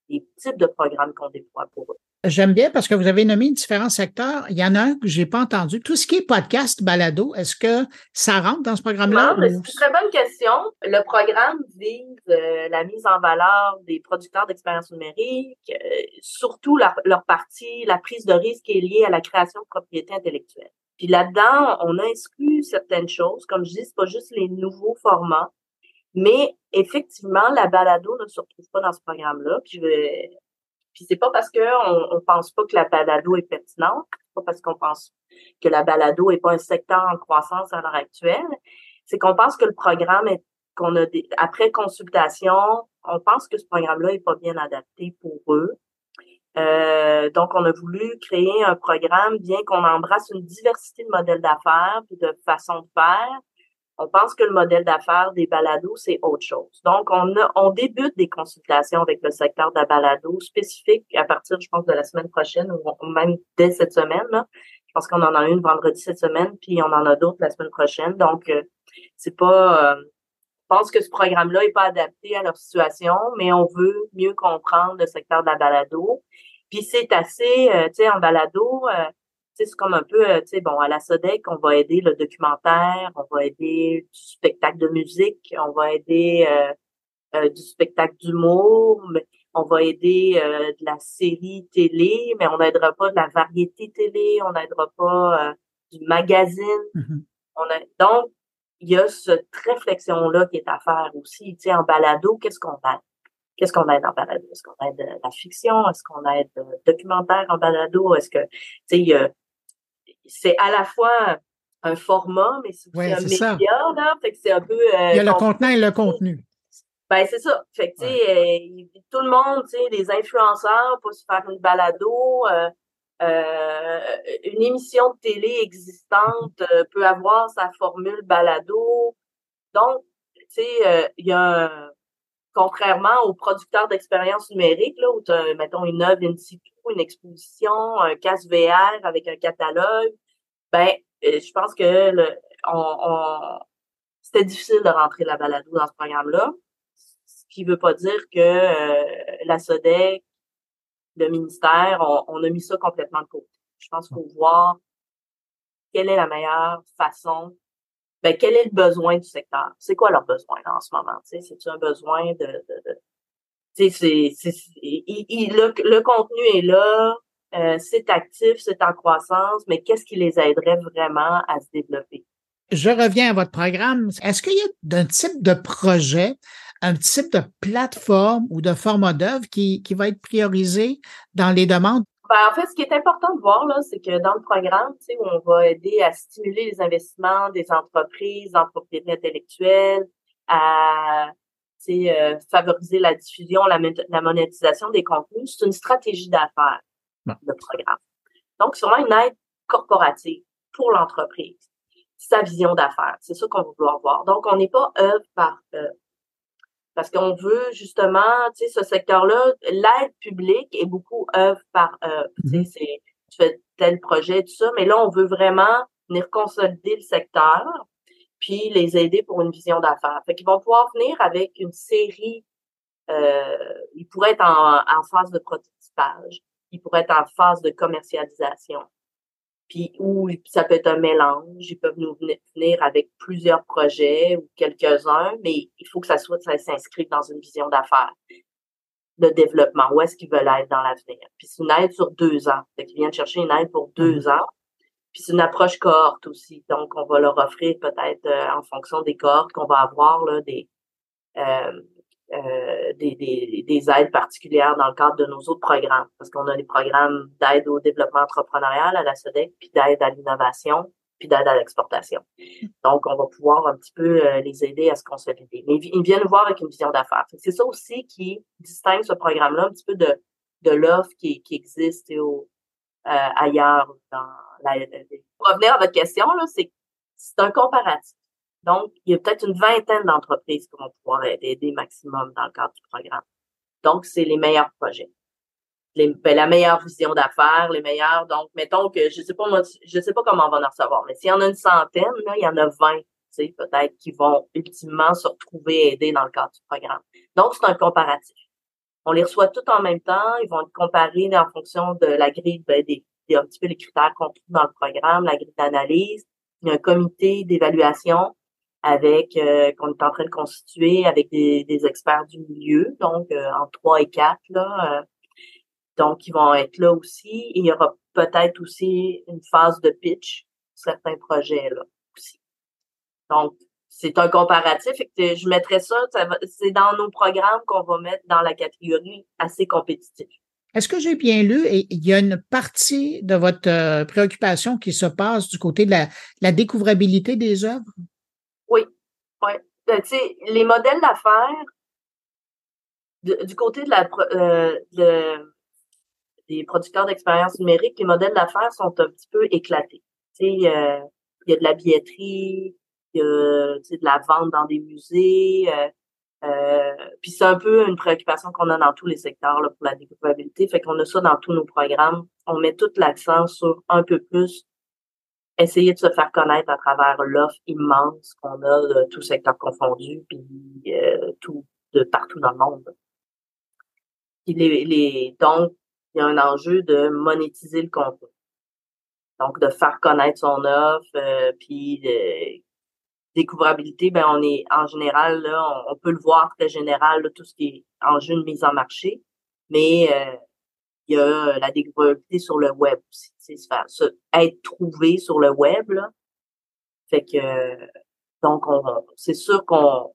les types de programmes qu'on déploie pour eux. J'aime bien parce que vous avez nommé différents secteurs. Il y en a un que j'ai pas entendu. Tout ce qui est podcast, balado, est-ce que ça rentre dans ce programme-là? C'est une très bonne question. Le programme vise euh, la mise en valeur des producteurs d'expérience numérique, euh, surtout leur, leur, partie, la prise de risque qui est liée à la création de propriété intellectuelle. Puis là-dedans, on a exclu certaines choses. Comme je dis, c'est pas juste les nouveaux formats, mais effectivement, la balado ne se retrouve pas dans ce programme-là. Puis je vais puis c'est pas parce qu'on on pense pas que la balado est pertinente, pas parce qu'on pense que la balado est pas un secteur en croissance à l'heure actuelle, c'est qu'on pense que le programme est qu'on a des, après consultation, on pense que ce programme-là est pas bien adapté pour eux. Euh, donc, on a voulu créer un programme, bien qu'on embrasse une diversité de modèles d'affaires et de façons de faire, on pense que le modèle d'affaires des balados, c'est autre chose. Donc, on, a, on débute des consultations avec le secteur de la balado spécifique à partir, je pense, de la semaine prochaine ou même dès cette semaine. Là. Je pense qu'on en a une vendredi cette semaine, puis on en a d'autres la semaine prochaine. Donc, euh, c'est pas... Euh, je pense que ce programme-là est pas adapté à leur situation, mais on veut mieux comprendre le secteur de la balado. Puis c'est assez, euh, tu sais, en balado, c'est comme un peu, euh, tu sais, bon, à la SODEC, on va aider le documentaire, on va aider du spectacle de musique, on va aider euh, euh, du spectacle d'humour, on va aider de la série télé, mais on n'aidera pas de la variété télé, on n'aidera pas du magazine. Mm-hmm. On a, donc, il y a cette réflexion-là qui est à faire aussi. Tu sais, en balado, qu'est-ce qu'on aide? Qu'est-ce qu'on aide en balado? Est-ce qu'on aide la fiction? Est-ce qu'on aide le documentaire en balado? Est-ce que, tu sais, il y a, c'est à la fois un format, mais c'est un média, là. Fait que c'est un peu. Euh, Il y a le contenant et le contenu. Ben, c'est ça. Fait que, tu sais, euh, tout le monde, tu sais, les influenceurs pour se faire une balado, euh, une émission de télé existante peut avoir sa formule balado. Donc, tu sais, il y a un, contrairement aux producteurs d'expérience numérique, là, où tu as, mettons, une œuvre situ, une exposition, un casque VR avec un catalogue, ben, euh, je pense que le, on, c'était difficile de rentrer la balado dans ce programme-là. Ce qui veut pas dire que euh, la SODEC, le ministère, on, a mis ça complètement de côté. Je pense qu'il faut voir quelle est la meilleure façon ben, quel est le besoin du secteur? C'est quoi leur besoin en ce moment? C'est-tu un besoin de, de, c'est, c'est, le, le, contenu est là, euh, c'est actif, c'est en croissance, mais qu'est-ce qui les aiderait vraiment à se développer? Je reviens à votre programme. Est-ce qu'il y a d'un type de projet, un type de plateforme ou de format d'œuvre qui, qui va être priorisé dans les demandes? Ben, en fait, ce qui est important de voir, là, c'est que dans le programme, tu sais, on va aider à stimuler les investissements des entreprises en propriété intellectuelle, à euh, favoriser la diffusion, la, la monétisation des contenus. C'est une stratégie d'affaires, le programme. Donc, c'est vraiment une aide corporative pour l'entreprise. Sa vision d'affaires, c'est ça qu'on vouloir voir. Donc, on n'est pas œuvre par œuvre. Parce qu'on veut justement, tu sais, ce secteur-là, l'aide publique est beaucoup œuvre par œuvre. Tu sais, mm-hmm. c'est, tu fais tel projet, tout ça, mais là, on veut vraiment venir consolider le secteur puis les aider pour une vision d'affaires. Fait qu'ils vont pouvoir venir avec une série, euh, ils pourraient être en, en phase de prototypage, ils pourraient être en phase de commercialisation, puis ou ça peut être un mélange, ils peuvent nous venir avec plusieurs projets ou quelques-uns, mais il faut que ça soit, ça s'inscrive dans une vision d'affaires de développement, où est-ce qu'ils veulent être dans l'avenir. Puis c'est une aide sur deux ans. Fait qu'ils viennent chercher une aide pour deux mmh ans. Puis c'est une approche cohorte aussi. Donc, on va leur offrir peut-être euh, en fonction des cohortes qu'on va avoir là, des, euh, euh, des, des, des, aides particulières dans le cadre de nos autres programmes. Parce qu'on a des programmes d'aide au développement entrepreneurial à la SEDEC, puis d'aide à l'innovation, puis d'aide à l'exportation. Donc, on va pouvoir un petit peu les aider à se consolider. Mais ils viennent voir avec une vision d'affaires. C'est ça aussi qui distingue ce programme-là un petit peu de, de l'offre qui, qui existe au, ailleurs dans pour revenir à votre question, c'est, c'est un comparatif. Donc, il y a peut-être une vingtaine d'entreprises qui vont pouvoir aider maximum dans le cadre du programme. Donc, c'est les meilleurs projets. Ben, la meilleure vision d'affaires, les meilleurs. Donc, mettons que je sais pas moi, je sais pas comment on va en recevoir, mais s'il y en a une centaine, là, il y en a vingt, tu sais, peut-être qui vont ultimement se retrouver aidés dans le cadre du programme. Donc, c'est un comparatif. On les reçoit tout en même temps, ils vont être comparés en fonction de la grille ben, des, c'est un petit peu les critères qu'on trouve dans le programme, la grille d'analyse. Il y a un comité d'évaluation avec euh, qu'on est en train de constituer avec des, experts du milieu, donc euh, en trois et quatre là. Euh, donc, ils vont être là aussi. il y aura peut-être aussi une phase de pitch certains projets là aussi. Donc, c'est un comparatif. Et je mettrais ça, c'est dans nos programmes qu'on va mettre dans la catégorie assez compétitif. Est-ce que j'ai bien lu et il y a une partie de votre euh, préoccupation qui se passe du côté de la, découvrabilité des œuvres? Oui, oui. Euh, les modèles d'affaires du côté de la euh, des producteurs d'expérience numérique, les modèles d'affaires sont un petit peu éclatés. Sais, il y a de la billetterie, il y a de la vente dans des musées, euh, puis c'est un peu une préoccupation qu'on a dans tous les secteurs là, pour la découvrabilité. Fait qu'on a ça dans tous nos programmes. On met tout l'accent sur un peu plus essayer de se faire connaître à travers l'offre immense qu'on a de tout secteur confondu, puis euh, tout de partout dans le monde. Puis les, les, donc, il y a un enjeu de monétiser le contenu. Donc, de faire connaître son offre, euh, puis de, découvrabilité, ben on est en général là, on, peut le voir très général tout ce qui est en jeu de mise en marché, mais euh, il y a la découvrabilité sur le web aussi, se faire être trouvé sur le web là. Fait que donc on c'est sûr qu'on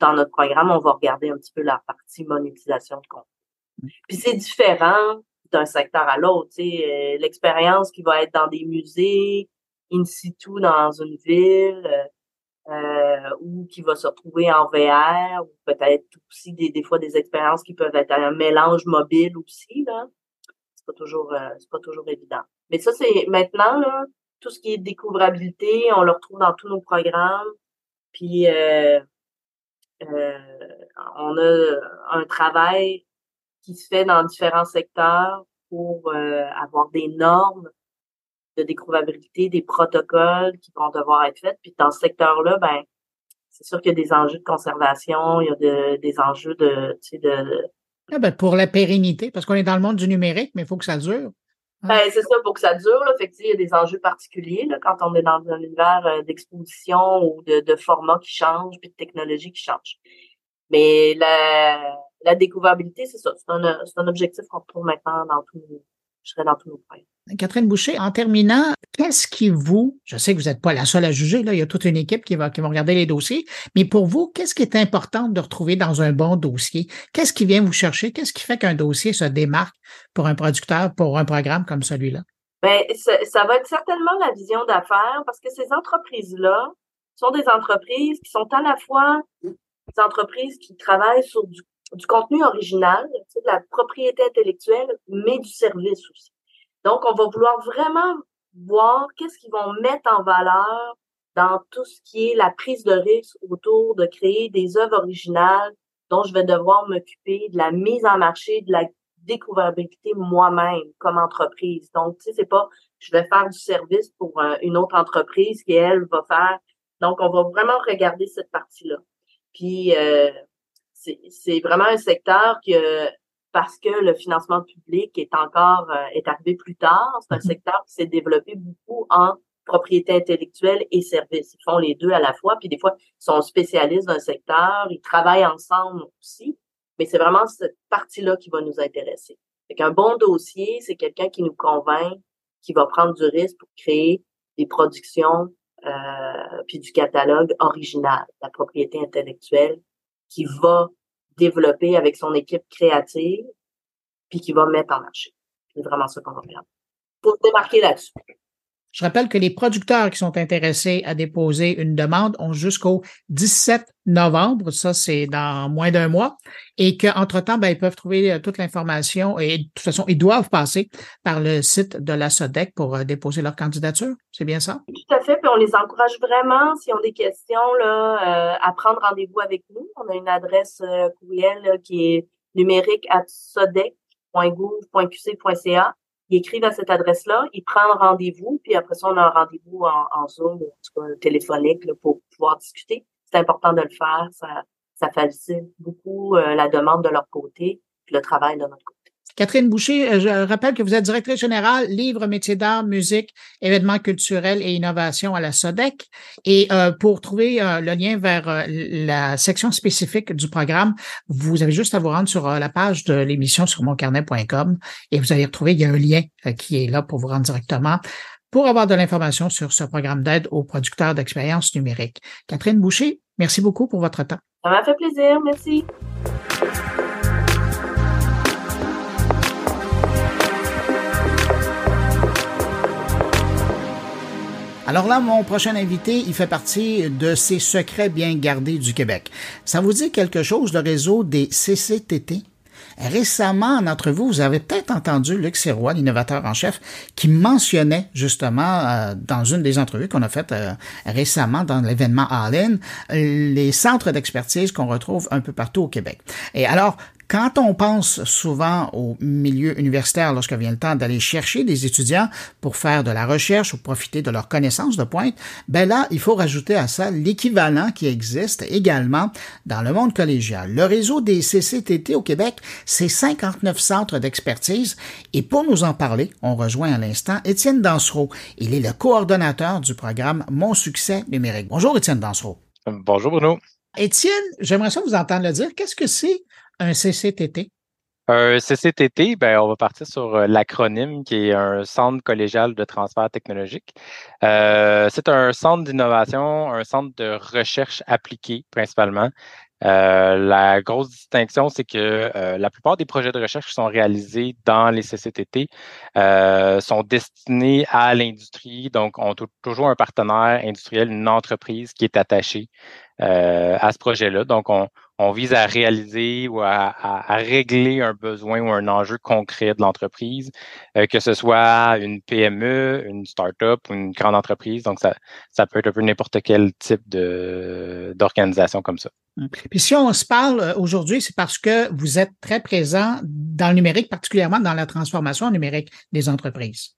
dans notre programme, on va regarder un petit peu la partie monétisation de contenu. Puis c'est différent d'un secteur à l'autre, euh, l'expérience qui va être dans des musées, in situ dans une ville, euh, euh, ou qui va se retrouver en VR, ou peut-être aussi des, des fois des expériences qui peuvent être un mélange mobile aussi, là. C'est pas toujours, euh, c'est pas toujours évident. Mais ça, c'est maintenant, là, tout ce qui est découvrabilité, on le retrouve dans tous nos programmes. Puis euh, euh on a un travail qui se fait dans différents secteurs pour avoir des normes de découvrabilité, des protocoles qui vont devoir être faits. Puis dans ce secteur-là, ben c'est sûr qu'il y a des enjeux de conservation, il y a des enjeux de, tu sais, de ah ben pour la pérennité, parce qu'on est dans le monde du numérique, mais il faut que ça dure. Hein? Ben, c'est ça, pour que ça dure. Là. Fait il y a des enjeux particuliers là, quand on est dans un univers euh, d'exposition ou de, de format qui change, puis de technologie qui change. Mais la, la découvrabilité, c'est ça. C'est un, c'est un objectif qu'on retrouve maintenant dans tous dans tous nos projets. Catherine Boucher, en terminant, qu'est-ce qui vous, je sais que vous n'êtes pas la seule à juger, là, il y a toute une équipe qui va, qui va regarder les dossiers, mais pour vous, qu'est-ce qui est important de retrouver dans un bon dossier? Qu'est-ce qui vient vous chercher? Qu'est-ce qui fait qu'un dossier se démarque pour un producteur, pour un programme comme celui-là? Bien, ça, va être certainement la vision d'affaires parce que ces entreprises-là sont des entreprises qui sont à la fois entreprises qui travaillent sur du, du contenu original, de la propriété intellectuelle, mais du service aussi. Donc, on va vouloir vraiment voir qu'est-ce qu'ils vont mettre en valeur dans tout ce qui est la prise de risque autour de créer des œuvres originales dont je vais devoir m'occuper, de la mise en marché, de la découvrabilité moi-même comme entreprise. Donc, tu sais, c'est pas je vais faire du service pour euh, une autre entreprise qui, elle, va faire. Donc, on va vraiment regarder cette partie-là. Puis, euh, c'est vraiment un secteur que, parce que le financement public est encore, euh, est arrivé plus tard, c'est un mm-hmm. secteur qui s'est développé beaucoup en propriété intellectuelle et services. Ils font les deux à la fois, puis des fois, ils sont spécialistes d'un secteur, ils travaillent ensemble aussi, mais c'est vraiment cette partie-là qui va nous intéresser. Fait un bon dossier, c'est quelqu'un qui nous convainc, qui va prendre du risque pour créer des productions euh, puis du catalogue original, la propriété intellectuelle, qui va développer avec son équipe créative, puis qui va mettre en marché. C'est vraiment ça qu'on va faire. Pour démarquer là-dessus. Je rappelle que les producteurs qui sont intéressés à déposer une demande ont jusqu'au 17 novembre, ça c'est dans moins d'un mois, et qu'entre-temps, ben, ils peuvent trouver euh, toute l'information et de toute façon, ils doivent passer par le site de la SODEC pour euh, déposer leur candidature. C'est bien ça? Tout à fait, puis on les encourage vraiment, s'ils ont des questions, là, euh, à prendre rendez-vous avec nous. On a une adresse courriel qui est numérique à sodec.gouv.qc.ca ils écrivent à cette adresse-là, ils prennent rendez-vous, puis après ça, on a un rendez-vous en, en Zoom, en tout cas téléphonique, pour pouvoir discuter. C'est important de le faire. Ça, ça facilite beaucoup euh, la demande de leur côté, puis le travail de notre côté. Catherine Boucher, euh, je rappelle que vous êtes directrice générale livre, métiers d'art, musique, événements culturels et innovation à la SODEC. Et euh, pour trouver euh, le lien vers la section spécifique du programme, vous avez juste à vous rendre sur la page de l'émission sur moncarnet.com et vous allez retrouver, il y a un lien qui est là pour vous rendre directement pour avoir de l'information sur ce programme d'aide aux producteurs d'expériences numériques. Catherine Boucher, merci beaucoup pour votre temps. Ça m'a fait plaisir. Merci. Alors là, mon prochain invité, il fait partie de ces secrets bien gardés du Québec. Ça vous dit quelque chose, le réseau des CCTT? Récemment, en entrevue, vous avez peut-être entendu Luc Sirois, l'innovateur en chef, qui mentionnait justement euh, dans une des entrevues qu'on a faites euh, récemment dans l'événement Allen, les centres d'expertise qu'on retrouve un peu partout au Québec. Et alors, quand on pense souvent au milieu universitaire, lorsque vient le temps d'aller chercher des étudiants pour faire de la recherche ou profiter de leurs connaissances de pointe, ben là, il faut rajouter à ça l'équivalent qui existe également dans le monde collégial. Le réseau des CCTT au Québec, c'est 59 centres d'expertise et pour nous en parler, on rejoint à l'instant Étienne Dansereau. Il est le coordonnateur du programme Mon succès numérique. Bonjour Étienne Dansereau. Bonjour Bruno. Étienne, j'aimerais ça vous entendre le dire. Qu'est-ce que c'est un CCTT? Un CCTT, ben, on va partir sur euh, l'acronyme qui est un centre collégial de transfert technologique. Euh, c'est un centre d'innovation, un centre de recherche appliquée principalement. Euh, la grosse distinction, c'est que la plupart des projets de recherche qui sont réalisés dans les CCTT sont destinés à l'industrie, donc on a toujours un partenaire industriel, une entreprise qui est attachée à ce projet-là. Donc, on, on vise à réaliser ou à, régler un besoin ou un enjeu concret de l'entreprise, euh, que ce soit une PME, une start-up ou une grande entreprise. Donc, ça, ça peut être un peu n'importe quel type d'organisation comme ça. Hum. Puis si on se parle euh, aujourd'hui, c'est parce que vous êtes très présent dans le numérique, particulièrement dans la transformation numérique des entreprises.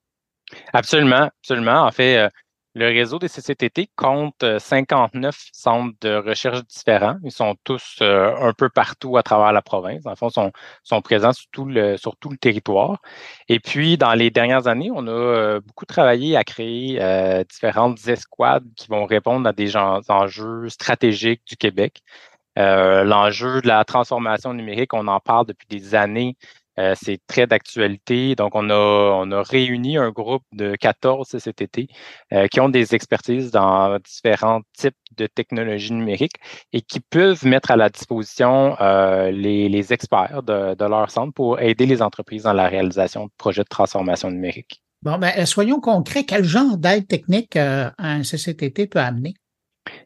Absolument, absolument. En fait, euh, le réseau des CCTT compte 59 euh, centres de recherche différents. Ils sont tous euh, un peu partout à travers la province. En fond, sont, sont présents sur tout, le, territoire. Et puis, dans les dernières années, on a euh, beaucoup travaillé à créer différentes escouades qui vont répondre à des enjeux stratégiques du Québec. L'enjeu de la transformation numérique, on en parle depuis des années euh, c'est très d'actualité. Donc, on a, on a réuni un groupe de 14 CCTT euh, qui ont des expertises dans différents types de technologies numériques et qui peuvent mettre à la disposition euh, les, les, experts de, de, leur centre pour aider les entreprises dans la réalisation de projets de transformation numérique. Bon, ben, soyons concrets. Quel genre d'aide technique un CCTT peut amener?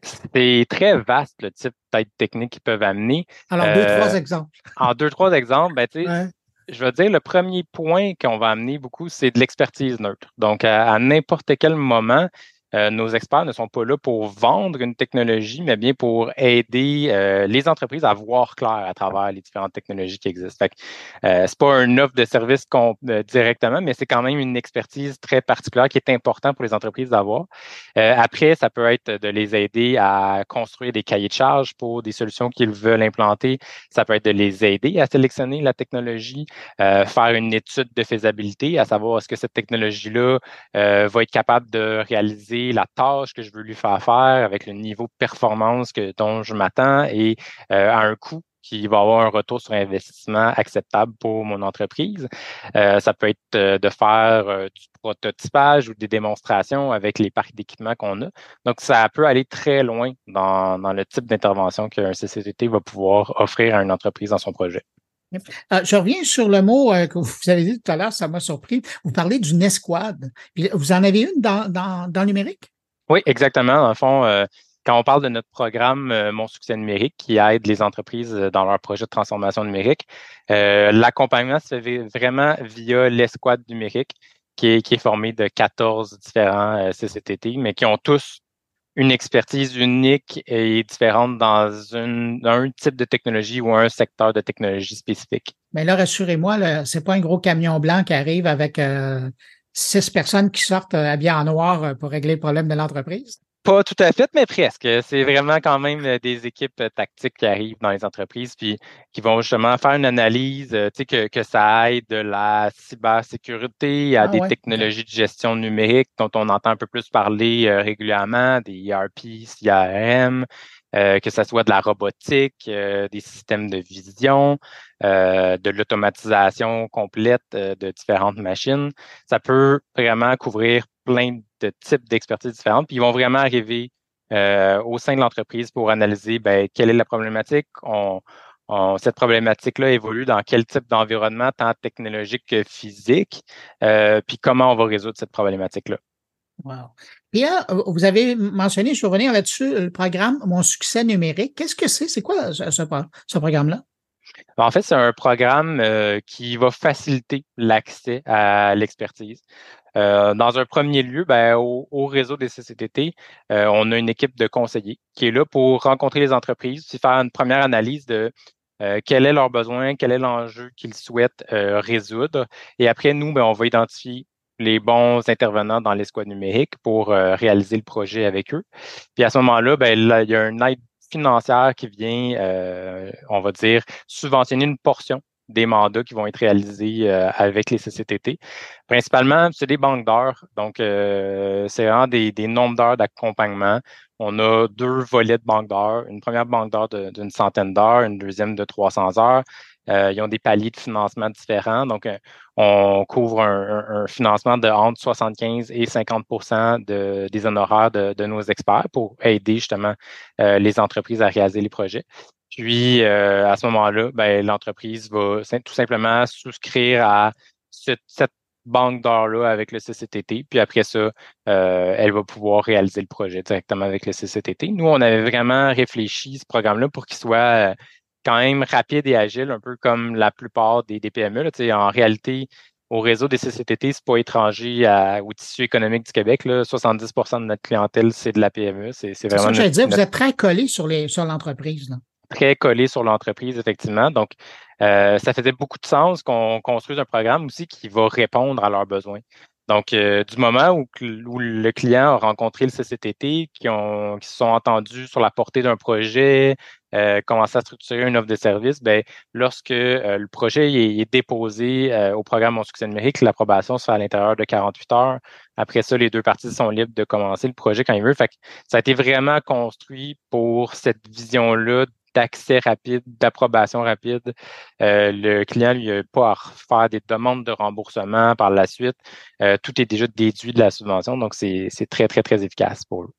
C'est très vaste le type d'aide technique qu'ils peuvent amener. Alors, deux, trois exemples. En deux, trois exemples, ben, tu sais, je veux dire, le premier point qu'on va amener beaucoup, c'est de l'expertise neutre. Donc, à n'importe quel moment, euh, nos experts ne sont pas là pour vendre une technologie, mais bien pour aider euh, les entreprises à voir clair à travers les différentes technologies qui existent. Fait euh, c'est pas un offre de service euh, directement, mais c'est quand même une expertise très particulière qui est importante pour les entreprises d'avoir. après, ça peut être de les aider à construire des cahiers de charges pour des solutions qu'ils veulent implanter. Ça peut être de les aider à sélectionner la technologie, faire une étude de faisabilité, à savoir est-ce que cette technologie-là va être capable de réaliser la tâche que je veux lui faire faire avec le niveau de performance que, dont je m'attends et euh, à un coût qui va avoir un retour sur investissement acceptable pour mon entreprise. Euh, ça peut être euh, de faire du prototypage ou des démonstrations avec les parcs d'équipement qu'on a. Donc, ça peut aller très loin dans, le type d'intervention qu'un CCTT va pouvoir offrir à une entreprise dans son projet. Euh, je reviens sur le mot euh, que vous avez dit tout à l'heure, ça m'a surpris. Vous parlez d'une escouade. vous en avez une dans, dans, dans, le numérique? Oui, exactement. Dans le fond, euh, quand on parle de notre programme Mon succès numérique qui aide les entreprises dans leur projet de transformation numérique, l'accompagnement se fait vraiment via l'escouade numérique qui est, qui est formée de 14 différents CCTT, mais qui ont tous une expertise unique et différente dans, un type de technologie ou un secteur de technologie spécifique. Mais là, rassurez-moi, c'est pas un gros camion blanc qui arrive avec euh, six personnes qui sortent euh, habillées en noir euh, pour régler le problème de l'entreprise. Pas tout à fait, mais presque. C'est vraiment quand même euh, des équipes euh, tactiques qui arrivent dans les entreprises puis qui vont justement faire une analyse, euh, tu sais, que, que ça aide de la cybersécurité à ah des technologies de gestion numérique dont on entend un peu plus parler régulièrement, des ERP, CRM, que ce soit de la robotique, des systèmes de vision, de l'automatisation complète de différentes machines. Ça peut vraiment couvrir plein de types d'expertise différentes. Puis ils vont vraiment arriver euh, au sein de l'entreprise pour analyser ben, quelle est la problématique. On, cette problématique-là évolue dans quel type d'environnement, tant technologique que physique, euh, puis comment on va résoudre cette problématique-là. Wow. Pierre, vous avez mentionné, je vais revenir là-dessus, le programme Mon succès numérique. Qu'est-ce que c'est? C'est quoi ce, programme-là? En fait, c'est un programme euh, qui va faciliter l'accès à l'expertise. Euh, dans un premier lieu, ben, au, réseau des CCTT, euh, on a une équipe de conseillers qui est là pour rencontrer les entreprises, faire une première analyse de euh, quel est leur besoin, quel est l'enjeu qu'ils souhaitent résoudre. Et après, nous, ben, on va identifier les bons intervenants dans l'escouade numérique pour réaliser le projet avec eux. Puis à ce moment-là, ben, il y a une aide financière qui vient, on va dire, subventionner une portion des mandats qui vont être réalisés euh, avec les CCTT. Principalement, c'est des banques d'heures. Donc, euh, c'est vraiment des, des nombres d'heures d'accompagnement. On a deux volets de banques d'heures. Une première banque d'heures d'une centaine d'heures, une deuxième de 300 heures. Euh, ils ont des paliers de financement différents. Donc, on couvre un, financement de entre 75 et 50 de, des honoraires de, nos experts pour aider justement les entreprises à réaliser les projets. Puis, euh, à ce moment-là, ben, l'entreprise va tout simplement souscrire à cette, banque d'heures-là avec le CCTT. Puis après ça, euh, elle va pouvoir réaliser le projet directement avec le CCTT. Nous, on avait vraiment réfléchi ce programme-là pour qu'il soit euh, quand même rapide et agile, un peu comme la plupart des, des PME. Là. En réalité, au réseau des CCTT, c'est pas étranger au tissu économique du Québec. Là. 70% de notre clientèle, c'est de la PME. C'est, vraiment. ça que j'allais dire, vous êtes très collé sur, les, sur l'entreprise très collé sur l'entreprise, effectivement. Donc, euh, ça faisait beaucoup de sens qu'on construise un programme aussi qui va répondre à leurs besoins. Donc, euh, du moment où, le client a rencontré le CCTT, qui, ont, qui se sont entendus sur la portée d'un projet, euh, commencé à structurer une offre de service, ben, lorsque euh, le projet est, déposé au programme Mon succès numérique, l'approbation se fait à l'intérieur de 48 heures. Après ça, les deux parties sont libres de commencer le projet quand ils veulent. Fait que ça a été vraiment construit pour cette vision-là d'accès rapide, d'approbation rapide. Euh, le client, lui, n'a pas à faire des demandes de remboursement par la suite. Euh, tout est déjà déduit de la subvention, donc c'est très, très, très efficace pour lui.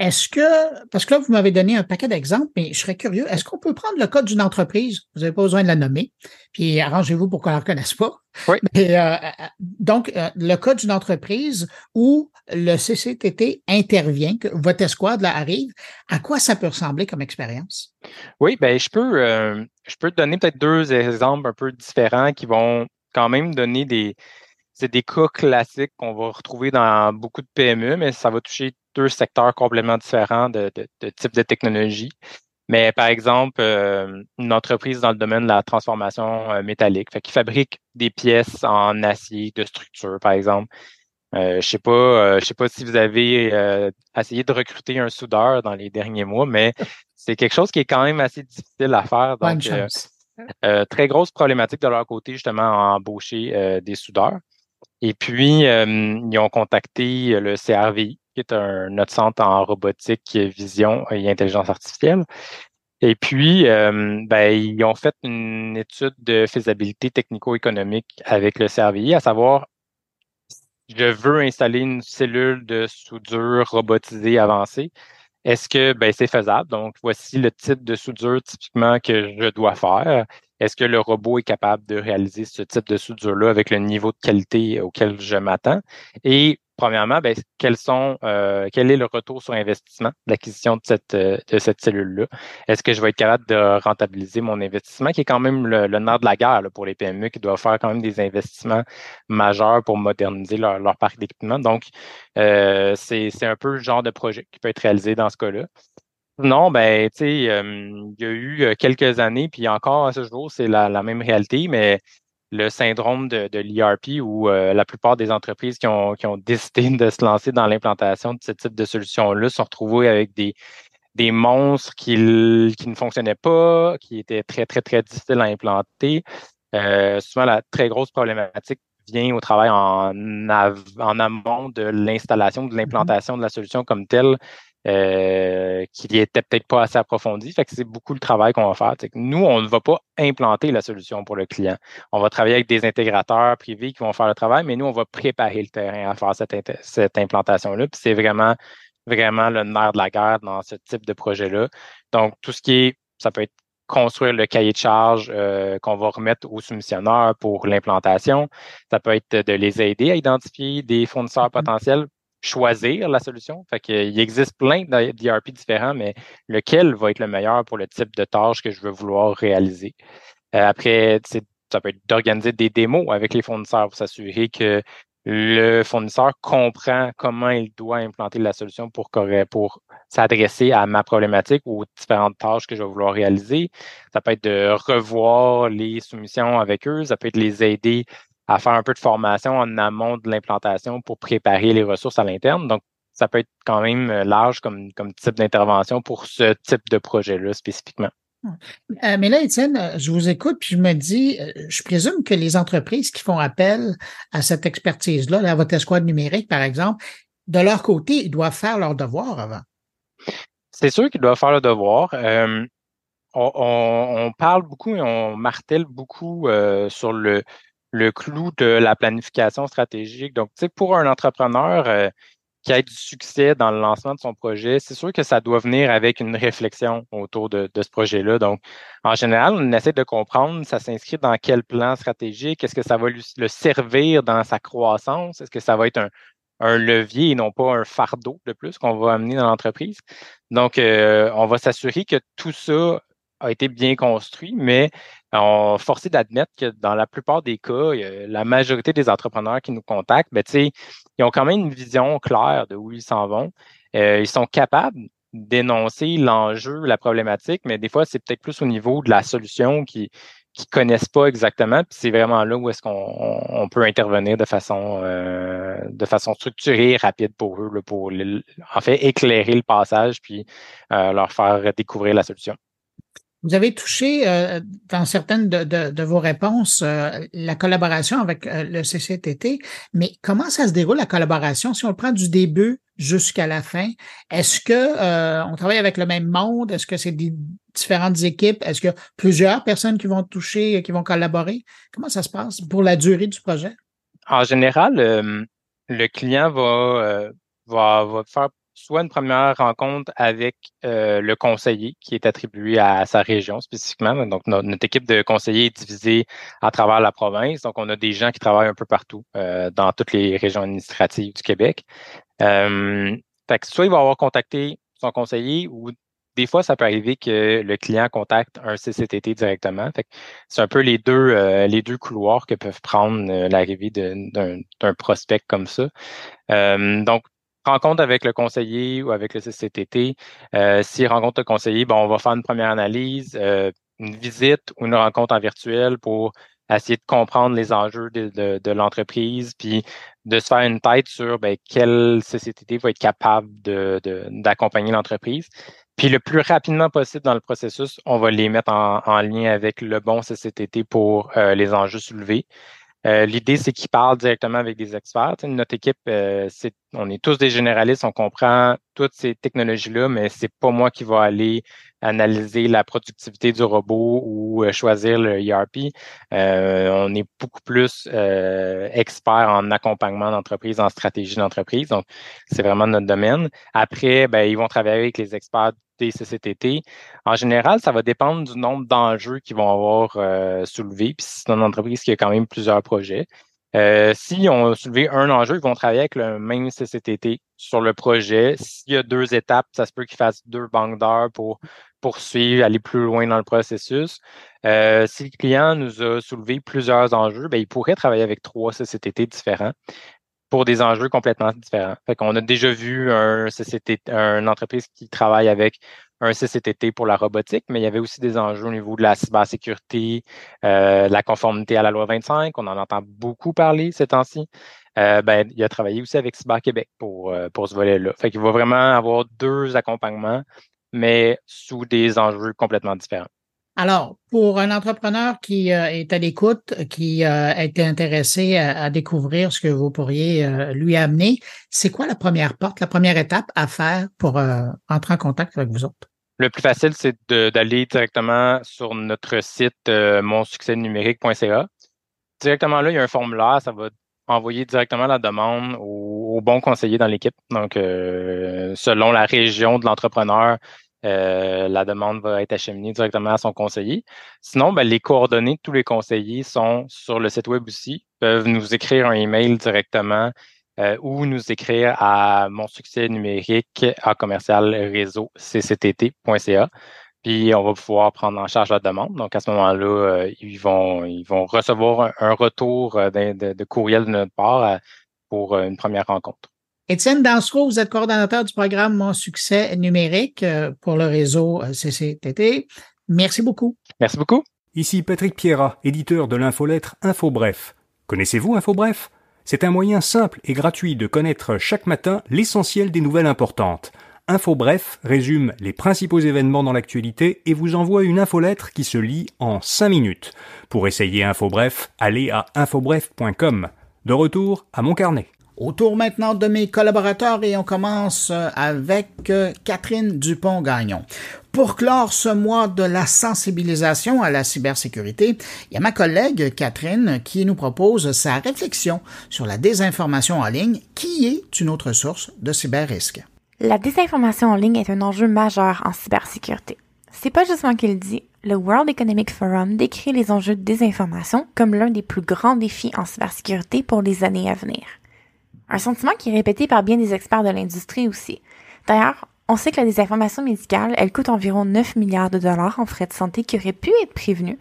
Est-ce que, parce que là, vous m'avez donné un paquet d'exemples, mais je serais curieux, est-ce qu'on peut prendre le code d'une entreprise, vous n'avez pas besoin de la nommer, puis arrangez-vous pour qu'on ne la reconnaisse pas. Oui. Euh, donc, euh, le code d'une entreprise où le CCTT intervient, que votre escouade là, arrive, à quoi ça peut ressembler comme expérience? Oui, ben je peux, euh, je peux te donner peut-être deux exemples un peu différents qui vont quand même donner des, c'est des cas classiques qu'on va retrouver dans beaucoup de PME, mais ça va toucher deux secteurs complètement différents de, de, de type de technologie. Mais par exemple, euh, une entreprise dans le domaine de la transformation euh, métallique, fait qui fabrique des pièces en acier de structure, par exemple. Euh, je sais pas, je sais pas si vous avez essayé de recruter un soudeur dans les derniers mois, mais c'est quelque chose qui est quand même assez difficile à faire. Donc, très grosse problématique de leur côté, justement, à embaucher des soudeurs. Et puis, ils ont contacté le CRVI, qui est un, notre centre en robotique, vision et intelligence artificielle. Et puis, euh, ben, ils ont fait une étude de faisabilité technico-économique avec le CRVI, à savoir, je veux installer une cellule de soudure robotisée avancée. Est-ce que ben, c'est faisable? Donc, voici le type de soudure typiquement que je dois faire. Est-ce que le robot est capable de réaliser ce type de soudure-là avec le niveau de qualité auquel je m'attends? Et premièrement, ben, quels sont, euh, quel est le retour sur investissement d'acquisition de cette, euh, de cette cellule-là? Est-ce que je vais être capable de rentabiliser mon investissement, qui est quand même le, nerf de la guerre pour les PME qui doivent faire quand même des investissements majeurs pour moderniser leur, leur parc d'équipement? Donc, euh, c'est un peu le genre de projet qui peut être réalisé dans ce cas-là. Non, ben, tu sais, il y a eu quelques années, puis encore à ce jour, c'est la, la même réalité, mais le syndrome de, de l'ERP où euh, la plupart des entreprises qui ont, qui ont décidé de se lancer dans l'implantation de ce type de solution-là sont retrouvées avec des, des monstres qui, qui ne fonctionnaient pas, qui étaient très, très, très difficiles à implanter. Euh, souvent, la très grosse problématique vient au travail en, en amont de l'installation, de l'implantation de la solution comme telle, euh, qui n'était peut-être pas assez approfondi. Fait que c'est beaucoup le travail qu'on va faire. nous, on ne va pas implanter la solution pour le client. On va travailler avec des intégrateurs privés qui vont faire le travail, mais nous, on va préparer le terrain à faire cette, cette implantation-là. Puis c'est vraiment, vraiment le nerf de la guerre dans ce type de projet-là. Donc, tout ce qui est, ça peut être construire le cahier de charge euh, qu'on va remettre aux soumissionneurs pour l'implantation. Ça peut être de les aider à identifier des fournisseurs mm-hmm. potentiels choisir la solution. Fait qu'il existe plein d'ERP différents, mais lequel va être le meilleur pour le type de tâche que je veux vouloir réaliser? Euh, après, ça peut être d'organiser des démos avec les fournisseurs pour s'assurer que le fournisseur comprend comment il doit implanter la solution pour, pour s'adresser à ma problématique ou aux différentes tâches que je vais vouloir réaliser. Ça peut être de revoir les soumissions avec eux, ça peut être les aider à faire un peu de formation en amont de l'implantation pour préparer les ressources à l'interne. Donc, ça peut être quand même euh, large comme, comme type d'intervention pour ce type de projet-là spécifiquement. Euh, mais là, Étienne, euh, je vous écoute, puis je me dis, je présume que les entreprises qui font appel à cette expertise-là, à votre escouade numérique, par exemple, de leur côté, ils doivent faire leur devoir avant. C'est sûr qu'ils doivent faire le devoir. on, parle beaucoup et on martèle beaucoup sur le, le clou de la planification stratégique. Donc, tu sais, pour un entrepreneur euh, qui a du succès dans le lancement de son projet, c'est sûr que ça doit venir avec une réflexion autour de, ce projet-là. Donc, en général, on essaie de comprendre, ça s'inscrit dans quel plan stratégique, est-ce que ça va le servir dans sa croissance, est-ce que ça va être un, levier et non pas un fardeau de plus qu'on va amener dans l'entreprise? Donc, euh, on va s'assurer que tout ça a été bien construit, mais on forcé d'admettre que dans la plupart des cas, la majorité des entrepreneurs qui nous contactent, ben, ils ont quand même une vision claire de où ils s'en vont. Euh, ils sont capables d'énoncer l'enjeu, la problématique, mais des fois, c'est peut-être plus au niveau de la solution qui qui connaissent pas exactement, c'est vraiment là où est-ce qu'on peut intervenir de façon euh, de façon structurée, rapide pour eux, pour en fait éclairer le passage puis euh, leur faire découvrir la solution. Vous avez touché euh, dans certaines de, vos réponses euh, la collaboration avec euh, le CCTT, mais comment ça se déroule la collaboration? Si on le prend du début jusqu'à la fin? Est-ce que on travaille avec le même monde? Est-ce que c'est différentes équipes? Est-ce qu'il y a plusieurs personnes qui vont toucher, qui vont collaborer? Comment ça se passe pour la durée du projet? En général, le client va, va, va faire soit une première rencontre avec euh, le conseiller qui est attribué à sa région spécifiquement. Donc, notre, équipe de conseillers est divisée à travers la province. Donc, on a des gens qui travaillent un peu partout euh, dans toutes les régions administratives du Québec. Euh, soit il va avoir contacté son conseiller ou des fois, ça peut arriver que le client contacte un CCTT directement. C'est un peu les deux, les deux couloirs que peuvent prendre l'arrivée d'un prospect comme ça. donc, rencontre avec le conseiller ou avec le CCTT. Euh, S'il rencontre le conseiller, bon, on va faire une première analyse, euh, une visite ou une rencontre en virtuel pour essayer de comprendre les enjeux de, de, l'entreprise, puis de se faire une tête sur ben, quel CCTT va être capable d'accompagner de, l'entreprise. Puis le plus rapidement possible dans le processus, on va les mettre en, en lien avec le bon CCTT pour euh, les enjeux soulevés. Euh, l'idée, c'est qu'ils parlent directement avec des experts. notre équipe, euh, on est tous des généralistes, on comprend toutes ces technologies-là, mais c'est pas moi qui va aller analyser la productivité du robot ou euh, choisir le ERP. on est beaucoup plus experts en accompagnement d'entreprise, en stratégie d'entreprise. Donc, c'est vraiment notre domaine. Après, ben, ils vont travailler avec les experts des CCTT. En général, ça va dépendre du nombre d'enjeux qu'ils vont avoir euh, soulevés. Puis c'est une entreprise qui a quand même plusieurs projets. Euh, S'ils ont soulevé un enjeu, ils vont travailler avec le même CCTT sur le projet. S'il y a deux étapes, ça se peut qu'ils fassent deux banques d'heures pour poursuivre, aller plus loin dans le processus. Euh, si le client nous a soulevé plusieurs enjeux, ben, il pourrait travailler avec trois CCTT différents pour des enjeux complètement différents. Fait qu'on a déjà vu un CCT, une entreprise qui travaille avec un CCTT pour la robotique, mais il y avait aussi des enjeux au niveau de la cybersécurité, euh, la conformité à la loi 25. On en entend beaucoup parler ces temps-ci. Euh, ben, il a travaillé aussi avec Cyber-Québec pour, euh, pour ce volet-là. Fait qu'il va vraiment avoir deux accompagnements, mais sous des enjeux complètement différents. Alors, pour un entrepreneur qui euh, est à l'écoute, qui euh, a été intéressé à, découvrir ce que vous pourriez euh, lui amener, c'est quoi la première porte, la première étape à faire pour entrer en contact avec vous autres? Le plus facile, c'est d'aller directement sur notre site monsuccèsnumérique.ca. Directement là, il y a un formulaire, ça va envoyer directement la demande au, au bon conseiller dans l'équipe. Donc, selon la région de l'entrepreneur, euh, la demande va être acheminée directement à son conseiller. Sinon, ben, les coordonnées de tous les conseillers sont sur le site web aussi. Ils peuvent nous écrire un email directement euh, ou nous écrire à mon succès numérique à commercial réseau cctt.ca. Puis on va pouvoir prendre en charge la demande. Donc à ce moment-là, euh, ils vont ils vont recevoir un, retour de, de, courriel de notre part pour une première rencontre. Étienne Dansereau, vous êtes coordonnateur du programme Mon succès numérique euh, pour le réseau euh, CCTT. Merci beaucoup. Merci beaucoup. Ici Patrick Pierrat, éditeur de l'infolettre InfoBref. Connaissez-vous InfoBref? C'est un moyen simple et gratuit de connaître chaque matin l'essentiel des nouvelles importantes. InfoBref résume les principaux événements dans l'actualité et vous envoie une infolettre qui se lit en 5 minutes. Pour essayer InfoBref, allez à infobref.com. De retour à mon carnet. Autour maintenant de mes collaborateurs et on commence euh, avec euh, Catherine Dupont-Gagnon. Pour clore ce mois de la sensibilisation à la cybersécurité, il y a ma collègue Catherine qui nous propose sa réflexion sur la désinformation en ligne, qui est une autre source de cyberrisque. La désinformation en ligne est un enjeu majeur en cybersécurité. C'est pas juste moi qui le dis. Le World Economic Forum décrit les enjeux de désinformation comme l'un des plus grands défis en cybersécurité pour les années à venir. Un sentiment qui est répété par bien des experts de l'industrie aussi. D'ailleurs, on sait que la désinformation médicale, elle coûte environ 9 milliards de dollars en frais de santé qui auraient pu être prévenus,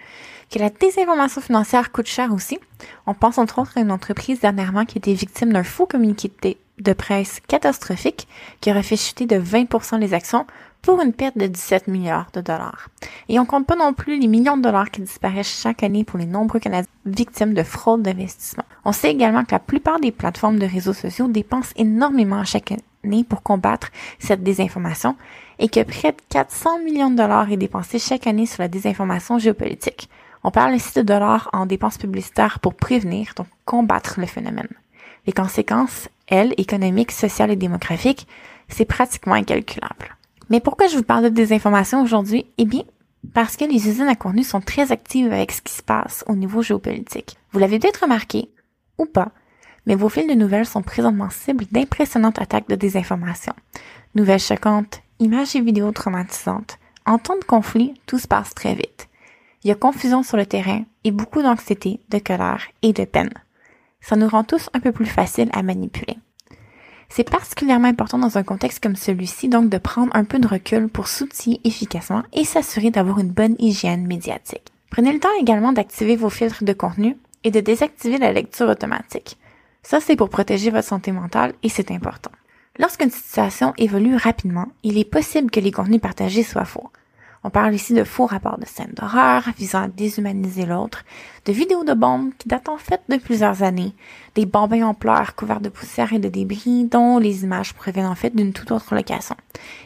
que la désinformation financière coûte cher aussi. On pense entre autres à une entreprise dernièrement qui était victime d'un faux communiqué de presse catastrophique qui aurait fait chuter de 20% les actions pour une perte de 17 milliards de dollars. Et on compte pas non plus les millions de dollars qui disparaissent chaque année pour les nombreux Canadiens victimes de fraude d'investissement. On sait également que la plupart des plateformes de réseaux sociaux dépensent énormément chaque année pour combattre cette désinformation et que près de 400 millions de dollars est dépensé chaque année sur la désinformation géopolitique. On parle ici de dollars en dépenses publicitaires pour prévenir, donc combattre le phénomène. Les conséquences, elles, économiques, sociales et démographiques, c'est pratiquement incalculable. Mais pourquoi je vous parle de désinformation aujourd'hui? Eh bien, parce que les usines à contenu sont très actives avec ce qui se passe au niveau géopolitique. Vous l'avez peut-être remarqué, ou pas, mais vos fils de nouvelles sont présentement cibles d'impressionnantes attaques de désinformation. Nouvelles choquantes, images et vidéos traumatisantes. En temps de conflit, tout se passe très vite. Il y a confusion sur le terrain et beaucoup d'anxiété, de colère et de peine. Ça nous rend tous un peu plus faciles à manipuler. C'est particulièrement important dans un contexte comme celui-ci donc de prendre un peu de recul pour s'outiller efficacement et s'assurer d'avoir une bonne hygiène médiatique. Prenez le temps également d'activer vos filtres de contenu et de désactiver la lecture automatique. Ça, c'est pour protéger votre santé mentale et c'est important. Lorsqu'une situation évolue rapidement, il est possible que les contenus partagés soient faux. On parle ici de faux rapports de scènes d'horreur visant à déshumaniser l'autre, de vidéos de bombes qui datent en fait de plusieurs années, des bambins en pleurs couverts de poussière et de débris dont les images proviennent en fait d'une toute autre location.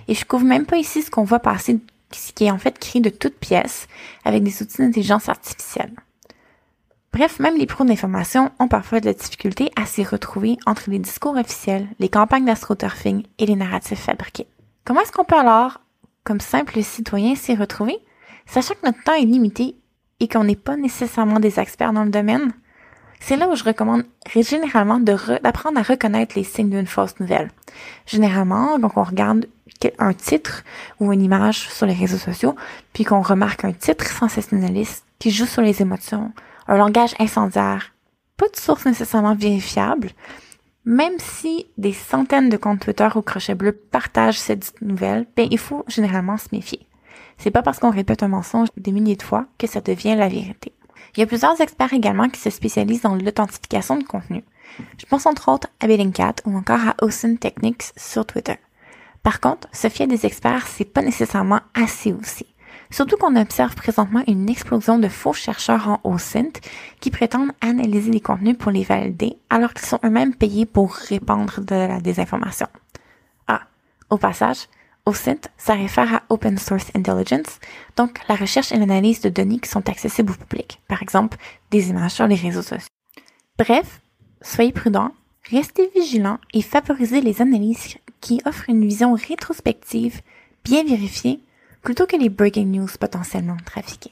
Et je couvre même pas ici ce qu'on voit passer, ce qui est en fait créé de toutes pièces avec des outils d'intelligence artificielle. Bref, même les pros d'information ont parfois de la difficulté à s'y retrouver entre les discours officiels, les campagnes d'astroturfing et les narratifs fabriqués. Comment est-ce qu'on peut alors comme simple citoyen s'y retrouver, sachant que notre temps est limité et qu'on n'est pas nécessairement des experts dans le domaine, c'est là où je recommande généralement d'apprendre à reconnaître les signes d'une fausse nouvelle. Généralement, donc on regarde un titre ou une image sur les réseaux sociaux, puis qu'on remarque un titre sensationnaliste qui joue sur les émotions, un langage incendiaire, pas de source nécessairement vérifiable, même si des centaines de comptes Twitter ou Crochet Bleu partagent cette nouvelle, ben, il faut généralement se méfier. C'est pas parce qu'on répète un mensonge des milliers de fois que ça devient la vérité. Il y a plusieurs experts également qui se spécialisent dans l'authentification de contenu. Je pense entre autres à Bellingcat ou encore à Ocean Techniques sur Twitter. Par contre, se fier des experts, c'est pas nécessairement assez aussi. Surtout qu'on observe présentement une explosion de faux chercheurs en OSINT qui prétendent analyser les contenus pour les valider alors qu'ils sont eux-mêmes payés pour répandre de la désinformation. Ah, au passage, OSINT, ça réfère à Open Source Intelligence, donc la recherche et l'analyse de données qui sont accessibles au public, par exemple des images sur les réseaux sociaux. Bref, soyez prudents, restez vigilants et favorisez les analyses qui offrent une vision rétrospective, bien vérifiée plutôt que les breaking news potentiellement trafiquées.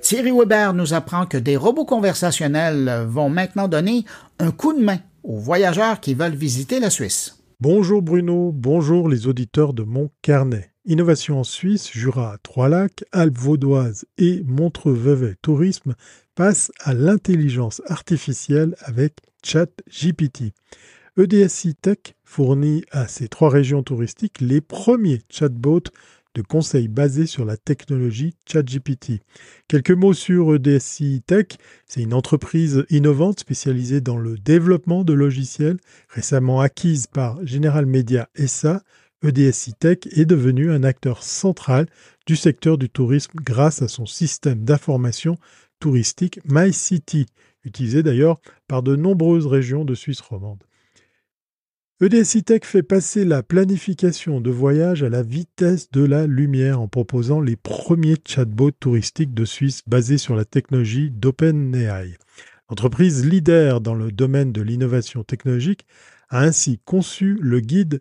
Thierry Weber nous apprend que des robots conversationnels vont maintenant donner un coup de main aux voyageurs qui veulent visiter la Suisse. Bonjour Bruno, bonjour les auditeurs de mon carnet. Innovation en Suisse, Jura, Trois-Lacs, Alpes vaudoises et Montreux-Vevey Tourisme passent à l'intelligence artificielle avec ChatGPT. EDSI Tech fournit à ces trois régions touristiques les premiers chatbots de conseils basés sur la technologie ChatGPT. Quelques mots sur EDSI Tech. C'est une entreprise innovante spécialisée dans le développement de logiciels, récemment acquise par General Media SA, EDSI Tech est devenu un acteur central du secteur du tourisme grâce à son système d'information touristique MyCity, utilisé d'ailleurs par de nombreuses régions de Suisse romande. EDSI Tech fait passer la planification de voyage à la vitesse de la lumière en proposant les premiers chatbots touristiques de Suisse basés sur la technologie d'OpenAI. L'entreprise leader dans le domaine de l'innovation technologique a ainsi conçu le guide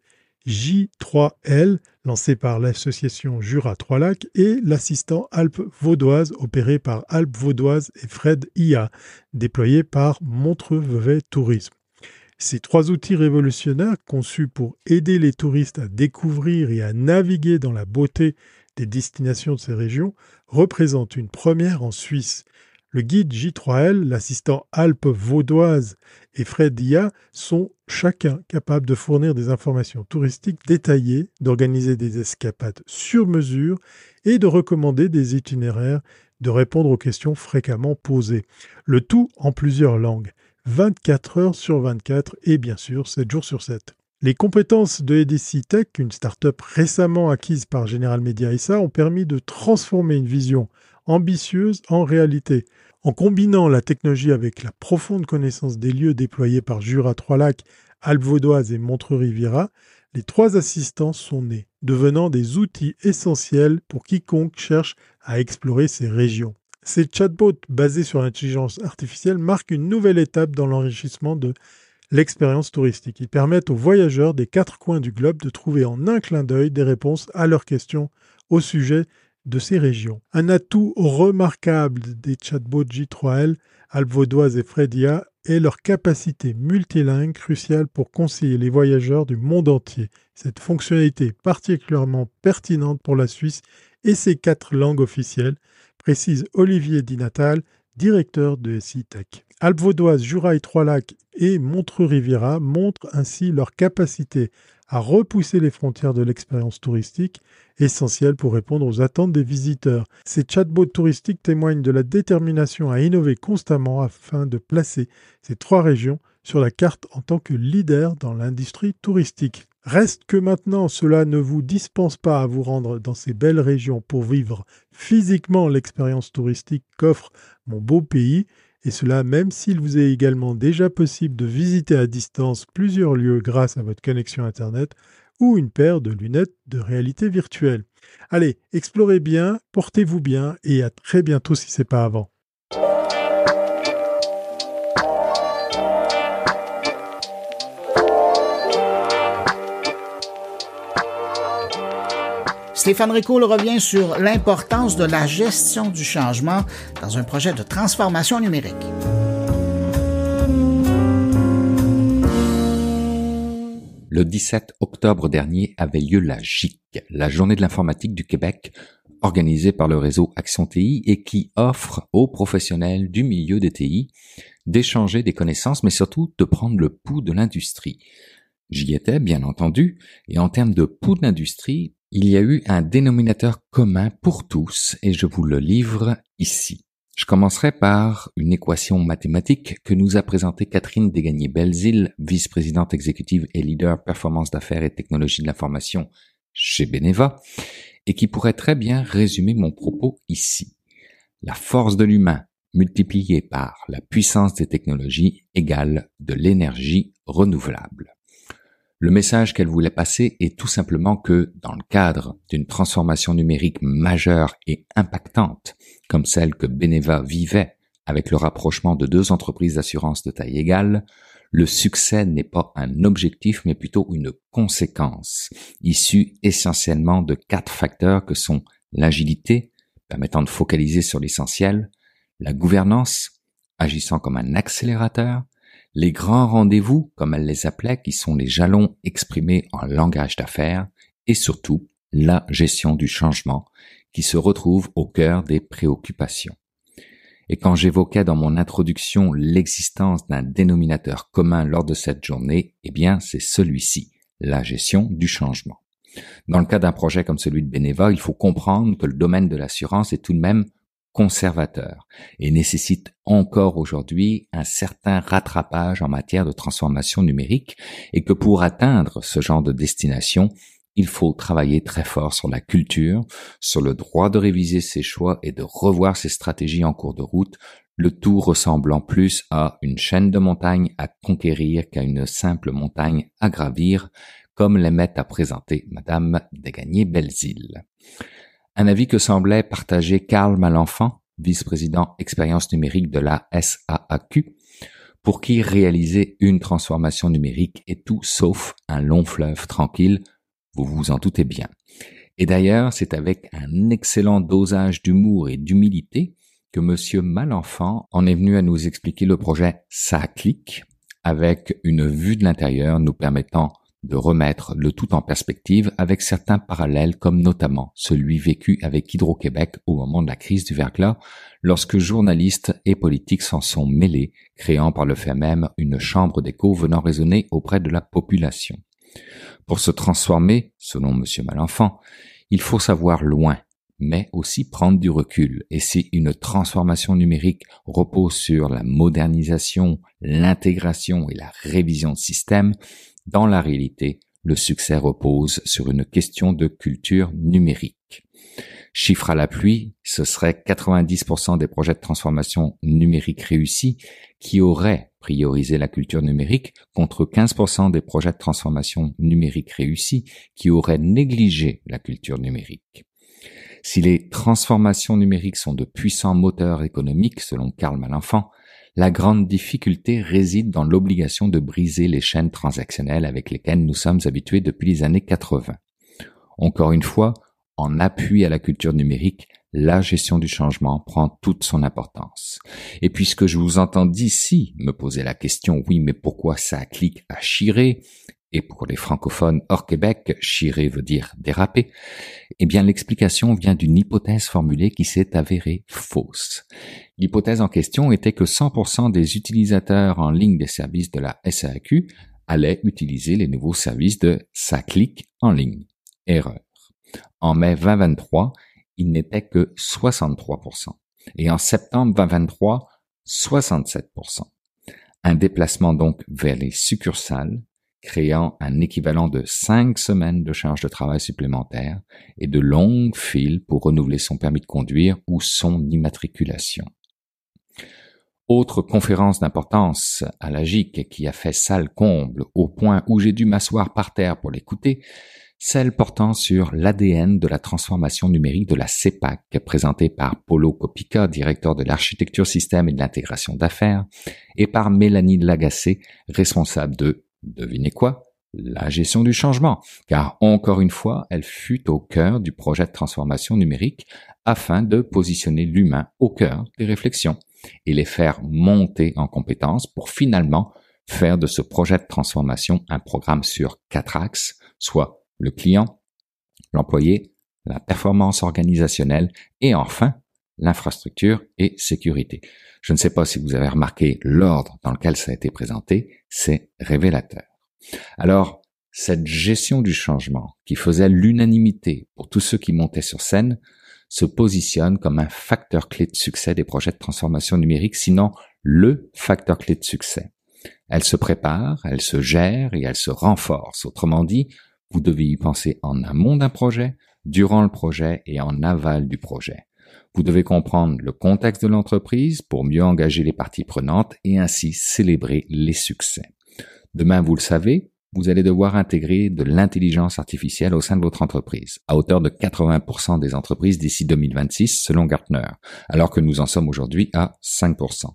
J3L, lancé par l'association Jura Trois-Lacs, et l'assistant Alpes Vaudoise, opéré par Alpes Vaudoise et Fred IA, déployé par Montreux-Vevey Tourisme. Ces trois outils révolutionnaires, conçus pour aider les touristes à découvrir et à naviguer dans la beauté des destinations de ces régions, représentent une première en Suisse. Le guide J3L, l'assistant Alpes vaudoise et Fred Dia sont chacun capables de fournir des informations touristiques détaillées, d'organiser des escapades sur mesure et de recommander des itinéraires, de répondre aux questions fréquemment posées. Le tout en plusieurs langues, 24 heures sur 24 et bien sûr 7 jours sur 7. Les compétences de EDC Tech, une start-up récemment acquise par General Media SA, ont permis de transformer une vision ambitieuse en réalité. En combinant la technologie avec la profonde connaissance des lieux déployés par Jura Trois-Lacs, Alpes Vaudoise et Montreux-Riviera, les trois assistants sont nés, devenant des outils essentiels pour quiconque cherche à explorer ces régions. Ces chatbots basés sur l'intelligence artificielle marquent une nouvelle étape dans l'enrichissement de l'expérience touristique. Ils permettent aux voyageurs des quatre coins du globe de trouver en un clin d'œil des réponses à leurs questions au sujet de ces régions. Un atout remarquable des chatbots J3L, Alvaudoise et Fredia est leur capacité multilingue cruciale pour conseiller les voyageurs du monde entier. Cette fonctionnalité particulièrement pertinente pour la Suisse et ses quatre langues officielles, précise Olivier Dinatal, directeur de SITEC. Alpes vaudoise, Jura et Trois-Lacs et Montreux-Riviera montrent ainsi leur capacité à repousser les frontières de l'expérience touristique, essentielle pour répondre aux attentes des visiteurs. Ces chatbots touristiques témoignent de la détermination à innover constamment afin de placer ces trois régions sur la carte en tant que leader dans l'industrie touristique. Reste que maintenant cela ne vous dispense pas à vous rendre dans ces belles régions pour vivre physiquement l'expérience touristique qu'offre mon beau pays, et cela même s'il vous est également déjà possible de visiter à distance plusieurs lieux grâce à votre connexion Internet ou une paire de lunettes de réalité virtuelle. Allez, explorez bien, portez-vous bien et à très bientôt si c'est pas avant. Stéphane Ricoul revient sur l'importance de la gestion du changement dans un projet de transformation numérique. Le 17 octobre dernier avait lieu la JIC, la Journée de l'informatique du Québec, organisée par le réseau Action TI et qui offre aux professionnels du milieu des TI d'échanger des connaissances, mais surtout de prendre le pouls de l'industrie. J'y étais, bien entendu, et en termes de pouls d'industrie, il y a eu un dénominateur commun pour tous et je vous le livre ici. Je commencerai par une équation mathématique que nous a présentée Catherine Desgagnés-Belzile, vice-présidente exécutive et leader performance d'affaires et technologie de l'information chez Beneva, et qui pourrait très bien résumer mon propos ici. La force de l'humain multipliée par la puissance des technologies égale de l'énergie renouvelable. Le message qu'elle voulait passer est tout simplement que, dans le cadre d'une transformation numérique majeure et impactante, comme celle que Beneva vivait avec le rapprochement de deux entreprises d'assurance de taille égale, le succès n'est pas un objectif mais plutôt une conséquence, issue essentiellement de quatre facteurs que sont l'agilité, permettant de focaliser sur l'essentiel, la gouvernance, agissant comme un accélérateur, les grands rendez-vous, comme elle les appelait, qui sont les jalons exprimés en langage d'affaires, et surtout la gestion du changement, qui se retrouve au cœur des préoccupations. Et quand j'évoquais dans mon introduction l'existence d'un dénominateur commun lors de cette journée, eh bien c'est celui-ci, la gestion du changement. Dans le cas d'un projet comme celui de Beneva, il faut comprendre que le domaine de l'assurance est tout de même conservateur et nécessite encore aujourd'hui un certain rattrapage en matière de transformation numérique et que pour atteindre ce genre de destination, il faut travailler très fort sur la culture, sur le droit de réviser ses choix et de revoir ses stratégies en cours de route, le tout ressemblant plus à une chaîne de montagnes à conquérir qu'à une simple montagne à gravir, comme l'aimait à présenter Madame Desgagnés-Belzile. Un avis que semblait partager Karl Malenfant, vice-président expérience numérique de la SAAQ, pour qui réaliser une transformation numérique est tout sauf un long fleuve tranquille, vous vous en doutez bien. Et d'ailleurs, c'est avec un excellent dosage d'humour et d'humilité que monsieur Malenfant en est venu à nous expliquer le projet Ça clique, avec une vue de l'intérieur nous permettant de remettre le tout en perspective avec certains parallèles comme notamment celui vécu avec Hydro-Québec au moment de la crise du verglas lorsque journalistes et politiques s'en sont mêlés, créant par le fait même une chambre d'écho venant résonner auprès de la population. Pour se transformer, selon M. Malenfant, il faut savoir loin, mais aussi prendre du recul. Et si une transformation numérique repose sur la modernisation, l'intégration et la révision de systèmes, dans la réalité, le succès repose sur une question de culture numérique. Chiffre à la pluie, ce serait 90% des projets de transformation numérique réussis qui auraient priorisé la culture numérique contre 15% des projets de transformation numérique réussis qui auraient négligé la culture numérique. Si les transformations numériques sont de puissants moteurs économiques, selon Karl Malenfant, la grande difficulté réside dans l'obligation de briser les chaînes transactionnelles avec lesquelles nous sommes habitués depuis les années 80. Encore une fois, en appui à la culture numérique, la gestion du changement prend toute son importance. Et puisque je vous entends d'ici me poser la question, oui, mais pourquoi ça clique à chirer? Et pour les francophones hors Québec, chirer veut dire déraper, eh bien l'explication vient d'une hypothèse formulée qui s'est avérée fausse. L'hypothèse en question était que 100% des utilisateurs en ligne des services de la SAQ allaient utiliser les nouveaux services de Ça clique en ligne. Erreur. En mai 2023, il n'était que 63%. Et en septembre 2023, 67%. Un déplacement donc vers les succursales, créant un équivalent de cinq semaines de charge de travail supplémentaire et de longues files pour renouveler son permis de conduire ou son immatriculation. Autre conférence d'importance à la GIC qui a fait salle comble au point où j'ai dû m'asseoir par terre pour l'écouter, celle portant sur l'ADN de la transformation numérique de la CEPAC, présentée par Polo Kopica, directeur de l'architecture système et de l'intégration d'affaires, et par Mélanie Lagacé, responsable de, devinez quoi, la gestion du changement, car encore une fois, elle fut au cœur du projet de transformation numérique afin de positionner l'humain au cœur des réflexions et les faire monter en compétences pour finalement faire de ce projet de transformation un programme sur quatre axes, soit le client, l'employé, la performance organisationnelle et enfin l'infrastructure et sécurité. Je ne sais pas si vous avez remarqué l'ordre dans lequel ça a été présenté, c'est révélateur. Alors, cette gestion du changement qui faisait l'unanimité pour tous ceux qui montaient sur scène se positionne comme un facteur clé de succès des projets de transformation numérique, sinon le facteur clé de succès. Elle se prépare, elle se gère et elle se renforce. Autrement dit, vous devez y penser en amont d'un projet, durant le projet et en aval du projet. Vous devez comprendre le contexte de l'entreprise pour mieux engager les parties prenantes et ainsi célébrer les succès. Demain, vous le savez, vous allez devoir intégrer de l'intelligence artificielle au sein de votre entreprise, à hauteur de 80% des entreprises d'ici 2026 selon Gartner, alors que nous en sommes aujourd'hui à 5%.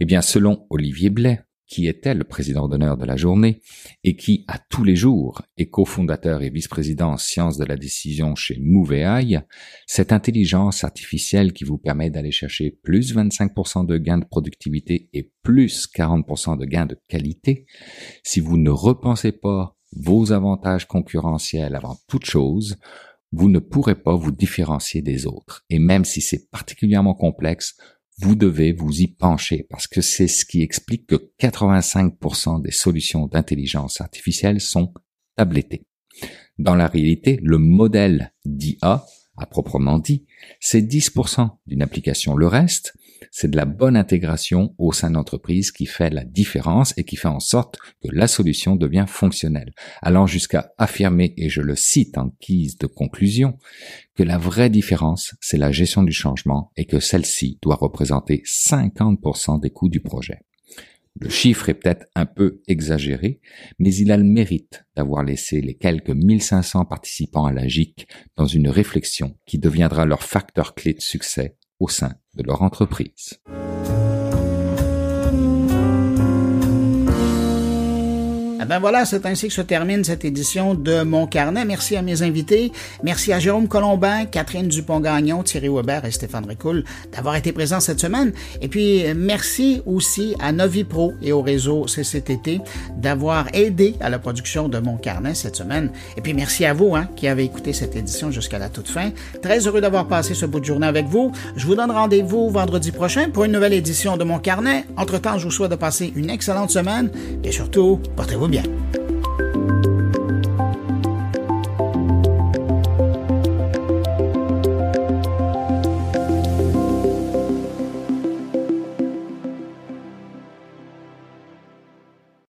Eh bien, selon Olivier Blais, qui était le président d'honneur de la journée et qui, à tous les jours, est cofondateur et vice-président en sciences de la décision chez MoveAI, cette intelligence artificielle qui vous permet d'aller chercher plus 25% de gains de productivité et plus 40% de gains de qualité, si vous ne repensez pas vos avantages concurrentiels avant toute chose, vous ne pourrez pas vous différencier des autres. Et même si c'est particulièrement complexe, vous devez vous y pencher parce que c'est ce qui explique que 85% des solutions d'intelligence artificielle sont tablettées. Dans la réalité, le modèle d'IA, à proprement dit, c'est 10% d'une application. Le reste, c'est de la bonne intégration au sein d'entreprise qui fait la différence et qui fait en sorte que la solution devient fonctionnelle, allant jusqu'à affirmer, et je le cite en guise de conclusion, que la vraie différence, c'est la gestion du changement et que celle-ci doit représenter 50% des coûts du projet. Le chiffre est peut-être un peu exagéré, mais il a le mérite d'avoir laissé les quelques 1500 participants à la GIC dans une réflexion qui deviendra leur facteur clé de succès au sein de leur entreprise. Ben voilà, c'est ainsi que se termine cette édition de Mon Carnet. Merci à mes invités. Merci à Jérôme Colombin, Catherine Dupont-Gagnon, Thierry Weber et Stéphane Ricoul d'avoir été présents cette semaine. Et puis, merci aussi à Novipro et au réseau CCTT d'avoir aidé à la production de Mon Carnet cette semaine. Et puis, merci à vous hein, qui avez écouté cette édition jusqu'à la toute fin. Très heureux d'avoir passé ce bout de journée avec vous. Je vous donne rendez-vous vendredi prochain pour une nouvelle édition de Mon Carnet. Entre-temps, je vous souhaite de passer une excellente semaine et surtout, portez-vous bien. Hallelujah.